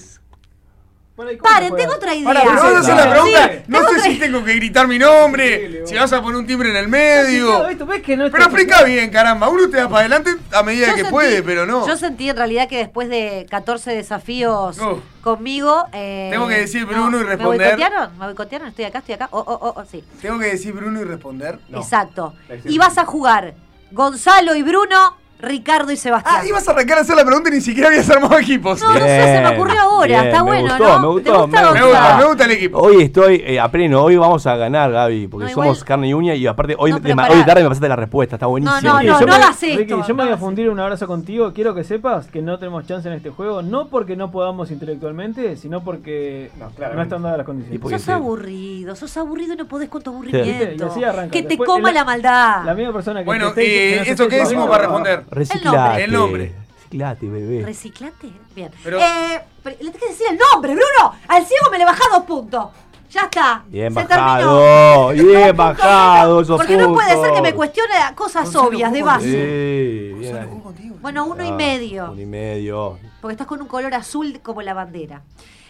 Paren, tengo otra idea. Ahora, pero vas a hacer la pregunta. Sí, no sé si tengo que gritar mi nombre, si vas a poner un timbre en el medio. Esto, ¿ves que no Pero explica bien, caramba. Uno te da para adelante a medida Yo que sentí- puede, pero no. Yo sentí en realidad que después de 14 desafíos conmigo. eh, Tengo que decir Bruno y ¿Me responder. boicotearon? ¿Me boicotearon? Estoy acá, estoy acá. Oh, oh, oh, oh, sí. Tengo que decir Bruno y responder. Exacto. Y vas a jugar Gonzalo y Bruno, Ricardo y Sebastián. Ah, ibas a arrancar a hacer la pregunta y ni siquiera habías armado equipos. No, no sé, se me ocurrió ahora. Está me bueno, gustó, ¿no? Me ¿Te gustó, gusta, me Gonzalo? Me gusta el equipo. Hoy estoy eh, a pleno, hoy vamos a ganar, Gaby, porque No, igual- somos carne y uña y aparte hoy, No, hoy de tarde me pasaste la respuesta, está buenísimo. no, Ricky, no, yo no me- hagas Ricky, esto, yo me no voy a fundir un abrazo contigo. Quiero que sepas que no tenemos chance en este juego, no porque no podamos intelectualmente, sino porque no, están dadas las condiciones. Sos aburrido, sos aburrido y no podés con tu aburrimiento. así arranca. Que te Después, coma la- maldad. La misma persona que Bueno, eh, que ¿eso qué decimos para responder? Reciclate. El nombre. Reciclate, bebé. ¿Reciclate? Bien. Pero- Eh, pero le tengo que decir el nombre, Bruno. Al ciego me le bajá dos puntos. Ya está. Bien Se bajado, bien bajado esos Porque no puede ser que me cuestione cosas obvias de base. Sí, bien. Bueno, uno y Ah, medio. Uno y medio. Porque estás con un color azul como la bandera.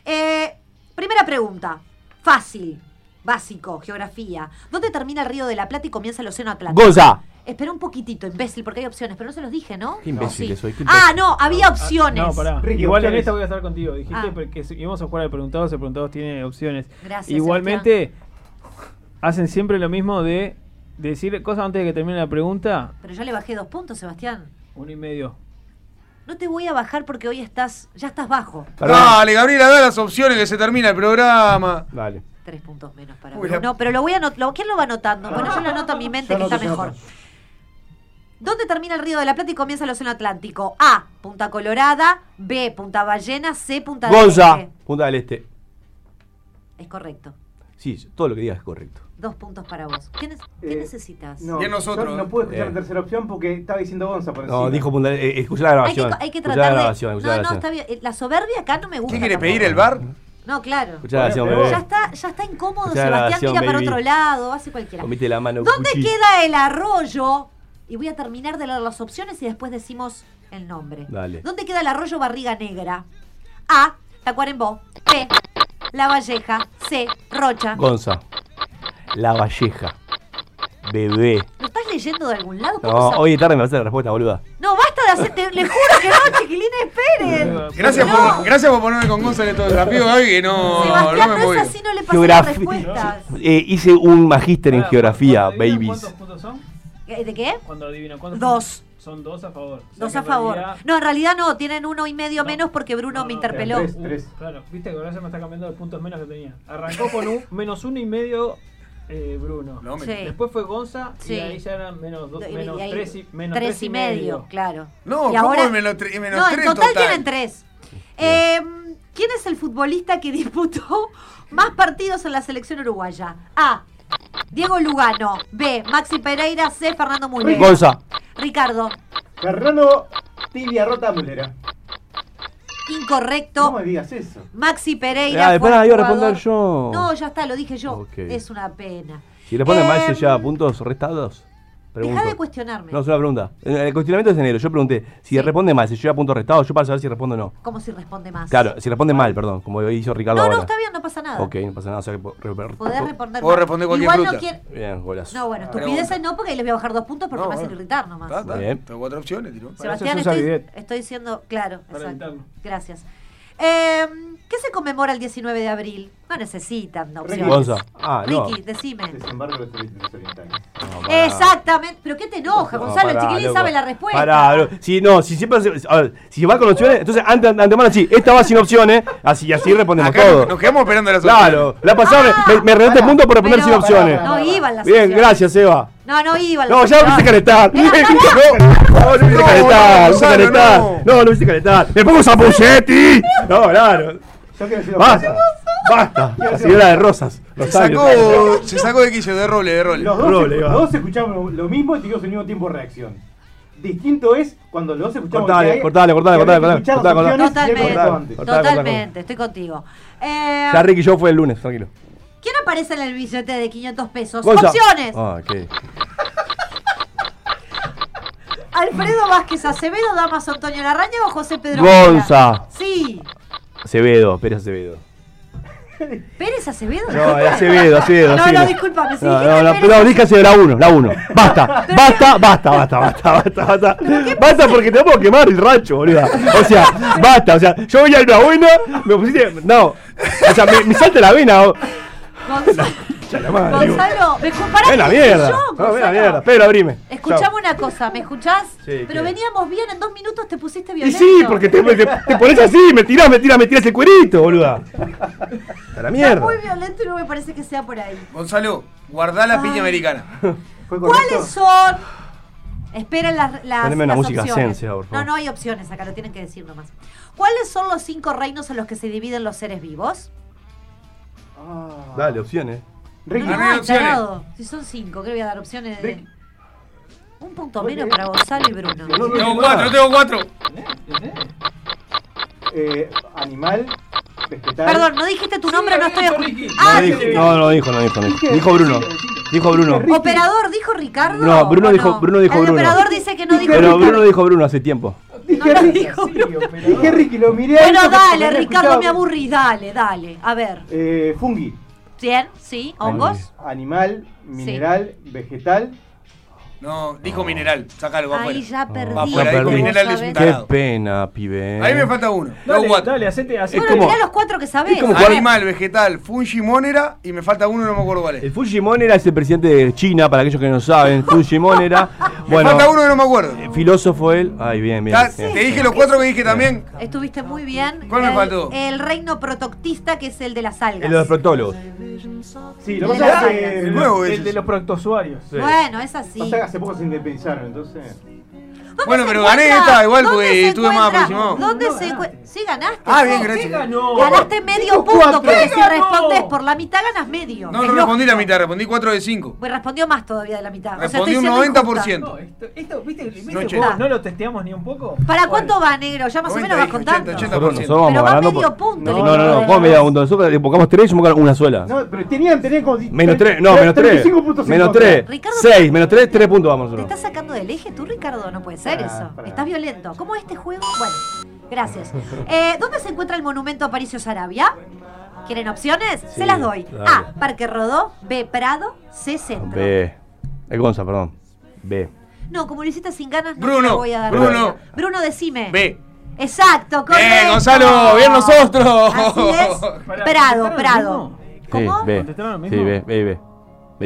Eh, primera pregunta. Fácil. Básico. Geografía. ¿Dónde termina el río de la Plata y comienza el océano Atlántico? Gonza. Espera un poquitito, imbécil, porque hay opciones, pero no se los dije, ¿no? Qué imbécil Sí. soy, qué Ah, no, había opciones. No, pará. Ricky, Igual en esta voy a estar contigo. Dijiste Ah. que si- íbamos a jugar al preguntados, el preguntados tiene opciones. Gracias, Igualmente, hacen siempre lo mismo de decir cosas antes de que termine la pregunta. Pero yo le bajé dos puntos, Sebastián. Uno y medio. No te voy a bajar porque hoy estás, ya estás bajo. Dale, Gabriela, da las opciones que se termina el programa. Dale. Tres puntos menos para Uy, la- Bruno. Pero lo voy a anotar. ¿Quién lo va anotando? Bueno, yo lo anoto en mi mente Yo que está mejor. ¿Dónde termina el río de la Plata y comienza el océano Atlántico? A. Punta Colorada. B. Punta Ballena. C. Punta del Gonza. Este. Punta del Este. Es correcto. Sí, todo lo que digas es correcto. Dos puntos para vos. ¿Qué, ne- qué Eh, necesitas? No, nosotros, yo ¿eh? no puedo escuchar Eh. la tercera opción porque estaba diciendo Gonza por No, encima. dijo Punta del eh, Escuchá la Hay que, grabación. hay que Escuchá tratar la de. grabación, escuchá la no, no, grabación. está bien. La soberbia acá no me gusta. ¿Qué quiere tampoco. pedir el bar? No, claro. Escuchá la grabación, Bueno, bebé. Ya está, ya está incómodo. Escuchá la Sebastián grabación, mira para baby. otro lado, hace cualquiera. Comiste la mano. ¿Dónde cuchillo. queda el arroyo? Y voy a terminar de leer las opciones y después decimos el nombre. Dale. ¿Dónde queda el arroyo Barriga Negra? A. Tacuarembó. B. La Valleja. C. Rocha. Gonza. La Valleja. Bebé. ¿Lo estás leyendo de algún lado? ¿Cómo No, hoy de tarde me vas a la respuesta, boluda. No, basta de hacer. te- le juro que no, (laughs) chiquilines, esperen. Gracias, No. por, gracias por ponerme con Gonza en estos desafíos, Gaby, que no, Sebastián, no no, me es moví. así, no le pasé las respuestas. Eh, hice un magíster en geografía, babies. ¿Cuántos puntos son? ¿Eh, ¿De qué? Cuando adivino ¿cuántos Dos. Son dos a favor. O sea Dos a favor. realidad- No, en realidad no, tienen uno y medio menos porque Bruno me interpeló. tres. Uh, claro, viste que ahora se me está cambiando los puntos menos que tenía. Arrancó con un (laughs) menos uno y medio eh, Bruno. No, me- Sí. Después fue Gonza Sí. y ahí ya eran menos, dos, Y- menos y ahí- tres y, menos tres tres y medio, claro. No, Y ¿cómo ahora- menos tre- menos no, tres en total, total? tienen tres. Eh, ¿Quién es el futbolista que (laughs) disputó más partidos en la selección uruguaya? A. Diego Lugano. B. Maxi Pereira. C. Fernando Mulera. Gonza. Ricardo. Fernando Tibia Rota Mulera. Incorrecto. No me digas eso. Maxi Pereira. Ah, el iba a responder yo. No, ya está, lo dije yo. Es una pena. Si le ponen mal, lleva puntos restados. Pregunto. Deja de cuestionarme. No, es una pregunta. En el cuestionamiento es enero. Yo pregunté, si responde mal, se lleva puntos restados, yo para saber si responde o no. Como si responde más. Claro, si responde mal, perdón, como hizo Ricardo No, ahora. no, está bien, no pasa nada. Ok, no pasa nada. O sea que Podés responder Puedo responder cualquier Igual no quiere... Bien, golazo. No, bueno, estupideces no, porque ahí les voy a bajar dos puntos porque No, me hacen irritar nomás. Está, está. Bien. Tengo cuatro opciones, tiró. Sebastián, estoy, estoy siendo claro. Para exacto. Gracias. Eh, ¿Qué se conmemora el 19 de abril? No necesitan opciones. Gonza. Ah, no. Ricky, decime. Desembarco de los los orientales. No, pará. Exactamente. ¿Pero qué te enoja, No, Gonzalo? el pará, chiquilín loco. sabe la respuesta. Pará, si no, si siempre hace- a ver, si va con opciones, entonces ante, ante antemano sí, esta va sin opciones, así así respondemos Acá todo. nos, quedamos esperando las Claro, opciones. la pasada me, me redondeé punto por responder Ah, Pero- sin opciones. No iban las Bien, opciones. gracias, Eva. No, no iban No, las ya me opciones. viste calentar. No, no, no me viste calentar, no me no. No, no me calentar. Me pongo Sapuchetti. (laughs) No, claro. Yo quiero decir dos Basta. Basta. La señora de Rosas. Se sacó, se sacó de quicio, de role, de role. Los dos, Roble, los dos escuchamos lo- mismo y tuvimos el mismo tiempo de reacción. Distinto es cuando los dos escuchamos. Cortale, que hay- cortale, cortale, cortale, Totalmente. Totalmente, estoy contigo. Eh, Ya Ricky yo fue el lunes, tranquilo. ¿Quién aparece en el billete de 500 pesos? Gonza. Opciones. Ah. Alfredo Vázquez Acevedo, Damaso Antonio Larraña o José Pedro? Gonza. Sí. Acevedo, Pérez Acevedo. (laughs) ¿Pérez Acevedo? No, de Acevedo, Acevedo. No, no, discúlpame. Si No, no, no, no, dije Acevedo, la 1, la 1. Basta, basta, basta, basta, basta, basta, basta. Basta porque te puedo quemar el rancho, boluda. O sea, basta, o sea, yo voy a una buena, me pusiste. No. O sea, me, me salta la vena. O- Gonzalo, Ya la madre, digo. Gonzalo, me comparás Ven la mierda. yo, No, ven la Gonzalo. mierda. Pero abrime. Escuchame una cosa, ¿me escuchás? Sí, Pero ¿qué? veníamos bien, en dos minutos te pusiste Y violento. sí, porque te, te, te pones así, me tirás, me tirás, me tirás el cuerito, boluda. A la Está mierda. muy violento y no me parece que sea por ahí. Gonzalo, guardá la piña americana. (laughs) ¿Cuáles son? Esperen las, las, Poneme una las música opciones. sensia, por favor. No, no hay opciones acá, lo tienen que decir nomás. ¿Cuáles son los cinco reinos en los que se dividen los seres vivos? Dale, opciones. No, no, opciones. tarado. Si son cinco, ¿qué le voy a dar opciones? de- Un punto menos para Gonzalo y Bruno. Tengo cuatro, tengo cuatro. Eh, animal, vegetal. Perdón, no dijiste tu nombre, no estoy. No, Ah, dijo, no, no dijo, no dijo. no dijo. Dijo Bruno. Dijo Bruno. Operador, dijo Ricardo. No, Bruno ¿O dijo, no? Bruno dijo El Bruno. operador dice que no dijo Pero Ricardo. Bruno dijo Bruno hace tiempo. Dije Ricky, Dije Ricky, lo miré. Bueno, dale, Ricardo, me aburrí, dale, dale. A ver. Eh, fungi. ¿Cien? ¿Sí? ¿Hongos? Animal, mineral, vegetal. No, dijo mineral, sácalo, va Ahí ya perdí. Va afuera, dijo perdí. mineral es un Qué pena, pibe. Ahí me falta uno. Dale, cuatro. dale, hacete, hacete. Es como- Mirá los cuatro que sabés. como. Animal, vegetal, Fujimónera y me falta uno, no me acuerdo cuál es. El Fujimon era ese presidente de China, para aquellos que no saben. Fujimon era. (laughs) Bueno, me falta uno que no me acuerdo. eh, filósofo él. Ay, bien, bien. Te dije los cuatro que dije también. Estuviste muy bien. ¿Cuál me El- faltó? El reino protoctista, que es el de las algas. El de los proctólogos. Sí, lo De que pasa es. El nuevo El de los proctozoarios. Bueno, es así. Hace poco se independizaron, entonces. ¿Dónde Bueno, pero gané esta igual ¿Dónde porque se estuve más aproximado. ¿Dónde se encuentra? Sí, ganaste. Ah, bien, ¿no? gracias. Ganaste medio punto, cuatro. porque si ganó? respondes por la mitad ganas medio. No, no respondí la mitad, respondí cuatro de cinco. Pues respondió más todavía de la mitad. O sea, Respondí un siendo 90%. No, esto, esto, ¿viste, viste No, juego? ¿No lo testeamos ni un poco? ¿Para cuánto va, negro? Ya más o 90, menos vas contando. 80, Nosotros, 80%. nosotros vamos Pero va medio por- punto No, no, no, equipo de- ¿cómo me da un Nosotros invocamos tres y invocamos una sola. No, pero tenían, tenían como. Menos tres, no, menos tres. 35 puntos en Menos contra. tres. Ricardo, Seis, menos tres, tres puntos vamos ¿Te nosotros. estás sacando del eje tú, Ricardo? No puede ser Eso. Estás violento. ¿Cómo es este juego? Bueno, gracias. (laughs) Eh, ¿Dónde se encuentra el monumento a Aparicio Sarabia? ¿Quieren opciones? Sí, se las doy. dale. A. Parque Rodó. B. Prado. C. Centro. B. El Gonza, perdón. B. No, como lo hiciste sin ganas, no Bruno, te voy a dar. Bruno. Bruno, decime. B. Exacto, correcto. Bien, Gonzalo, bien nosotros. Así es. (laughs) Prado, ¿contestaron Prado. ¿Cómo? Sí, B. ¿Contestaron lo Sí? B, B, B.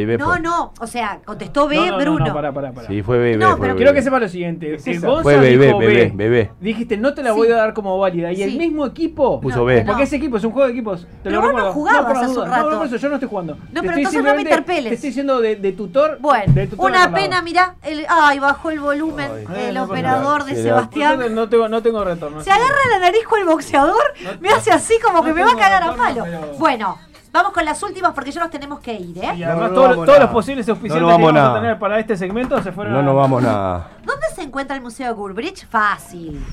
No, fue. no, o sea, contestó B, No, no, no, Bruno. No, pará, pará, pará. Sí, fue B, B. No, fue pero Quiero que sepa lo siguiente. Es El. Gonza Fue B, dijo B, B. Dijiste, no te la Sí. voy a dar como válida. Y el Sí. mismo equipo Puso No, B. no. Porque ese equipo es un juego de equipos. Te Pero lo vos no recuerdo. jugabas por las hace un. No, rato. no, por eso yo no estoy jugando. Te pero estoy entonces no me interpeles. Te estoy diciendo de, de tutor. Bueno, de tutor una pena, mirá. El, ay, bajó el volumen Ay, el no operador de Sebastián. No tengo, no tengo retorno. Se agarra la nariz con el boxeador, me hace así como no que me va a cagar a palo. Bueno, vamos con las últimas porque ya nos tenemos que ir, Y ¿eh? además No, no todos, vamos todos nada. los posibles auspiciantes No que vamos nada. a tener para este segmento se fueron No a- nos vamos nada. ¿Dónde se encuentra el Museo de Gulbrich? Fácil.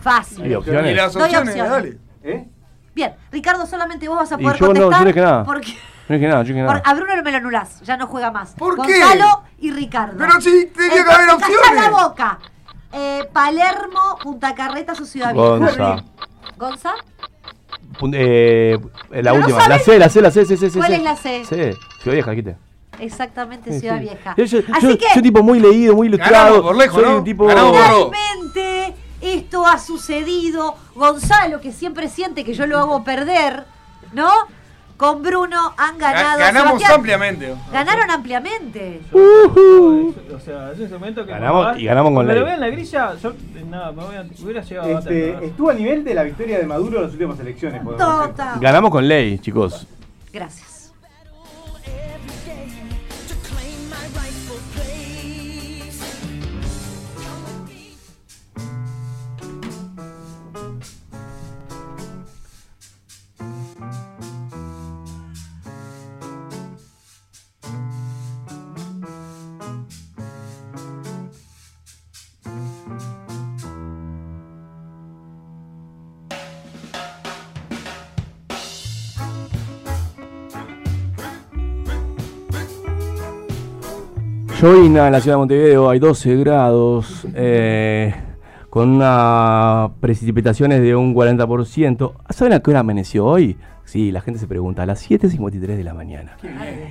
Fácil. ¿Hay opciones? Y las opciones, opciones. dale. ¿Eh? Bien, Ricardo, solamente vos vas a Y poder yo no, yo contestar. no dije nada. Porque No dije nada, yo por- nada. a Bruno no me lo anulás, ya no juega más. ¿Por qué? Gonzalo y Ricardo. Pero sí, tenía que haber opciones. la boca. Eh, Palermo, Punta Carretas o Ciudad Vieja. Gonza. Eh, la no última. La? C, la C, la C, C, C. C, ¿Cuál C. es la C? C. Ciudad Vieja, quite. Exactamente, Sí, Ciudad sí. Vieja. Yo, yo, Así yo- que, soy tipo muy leído, muy ilustrado. Por lejos, soy ¿no? un tipo. Finalmente, esto ha sucedido. Gonzalo, que siempre siente que yo lo hago perder, ¿no? Con Bruno han Ga- ganado. Ganamos Sebastián, ampliamente. Ganaron ampliamente. O sea, es un segmento que. Ganamos- y ganamos con Cuando lo ley. vea en la grilla, yo. Nada, me voy a. Hubiera llegado a Este, estuvo a nivel de la victoria de Maduro en las últimas elecciones. Total. Ganamos con ley, chicos. Gracias. Llovina en la ciudad de Montevideo, hay 12 grados. eh, con unas precipitaciones de un 40%. ¿Saben a qué hora amaneció hoy? Sí, la gente se pregunta, a las 7.53 de la mañana.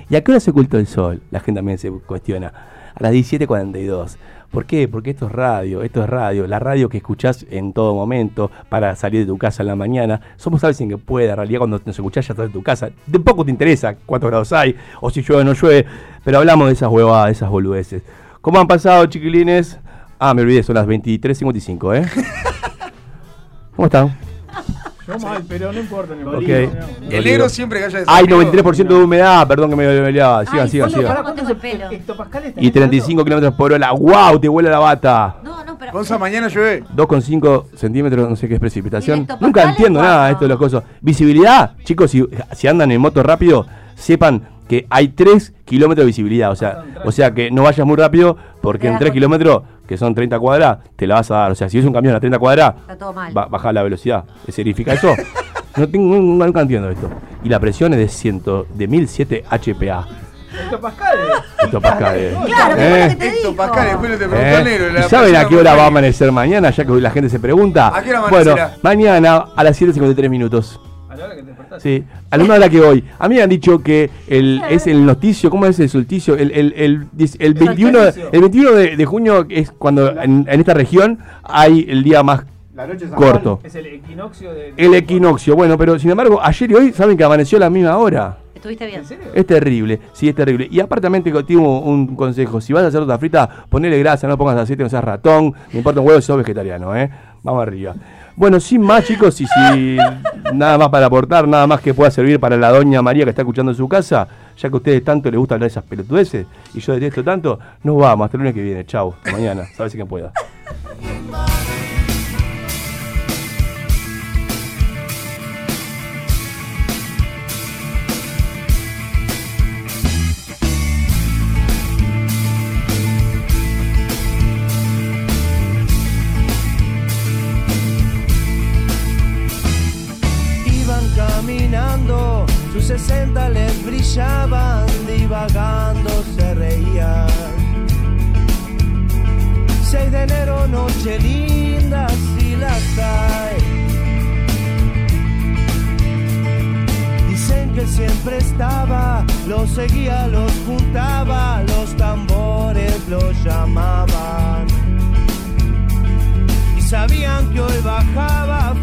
¿Y a qué hora se ocultó el sol? La gente también se cuestiona. A las 17.42. ¿Por qué? Porque esto es radio, esto es radio. La radio que escuchás en todo momento para salir de tu casa en la mañana. Somos alguien que puede, en realidad cuando nos escuchás ya estás en tu casa. De poco te interesa cuántos grados hay, o si llueve o no llueve. Pero hablamos de esas huevadas, de esas boludeces. ¿Cómo han pasado, chiquilines? Ah, me olvidé, son las 23.55, ¿eh? (laughs) ¿Cómo están? Yo mal, pero no importa. No importa. El negro siempre que haya Hay desafío. 93% de humedad, perdón que me peleaba. Sigan, sigan, sigan. Y 35 kilómetros por hora. ¡Wow! Te vuela la bata. Gonza, mañana llueve. 2,5 centímetros, no sé qué es precipitación. ¿Y hectopascal Nunca entiendo nada de esto de las cosas. Visibilidad, chicos, si, si andan en moto rápido, sepan que hay 3 kilómetros de visibilidad. O sea, o sea que no vayas muy rápido porque en 3 kilómetros, que son 30 cuadras, te la vas a dar. O sea, si es un camión a 30 cuadras, Está todo mal. ba- baja la velocidad. ¿Qué significa eso? (laughs) No tengo, nunca, nunca entiendo esto. Y la presión es de 100, de 1007 HPA. Hectopascal. Hectopascales. Claro, Eh. pero lo que te Esto, digo. Pascal, después le te preguntó ¿Eh? negro. ¿Y saben a qué hora va a amanecer mañana? Ya que la gente se pregunta. ¿A qué hora bueno, amanecerá? mañana a las 7.53 minutos. A la hora que te Sí, a la una hora que voy. A mí me han dicho que el, es el noticio, ¿cómo es el solsticio? El, el, el, el 21, de- solsticio. el 21 de, de junio es cuando en, en esta región hay el día más La noche corto. Es el equinoccio de. El equinoccio. Bueno, pero sin embargo, ayer y hoy saben que amaneció a la misma hora. ¿Estuviste bien? Es terrible, sí, es terrible. Y aparte también te tengo un consejo. Si vas a hacer torta frita, ponele grasa, no pongas aceite, no seas ratón. Me importa un huevo si sos vegetariano, ¿eh? Vamos arriba. Bueno, sin más, chicos, y si nada más para aportar, nada más que pueda servir para la doña María que está escuchando en su casa, ya que a ustedes tanto les gusta hablar de esas pelotudeces y yo detesto tanto, nos vamos. Hasta el lunes que viene. Chau. Mañana. Sabes si quien pueda. Noche linda, si las hay. Dicen que siempre estaba, los seguía, los juntaba, los tambores los llamaban. Y sabían que hoy bajaba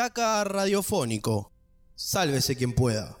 Tiki-taka radiofónico. Sálvese quien pueda.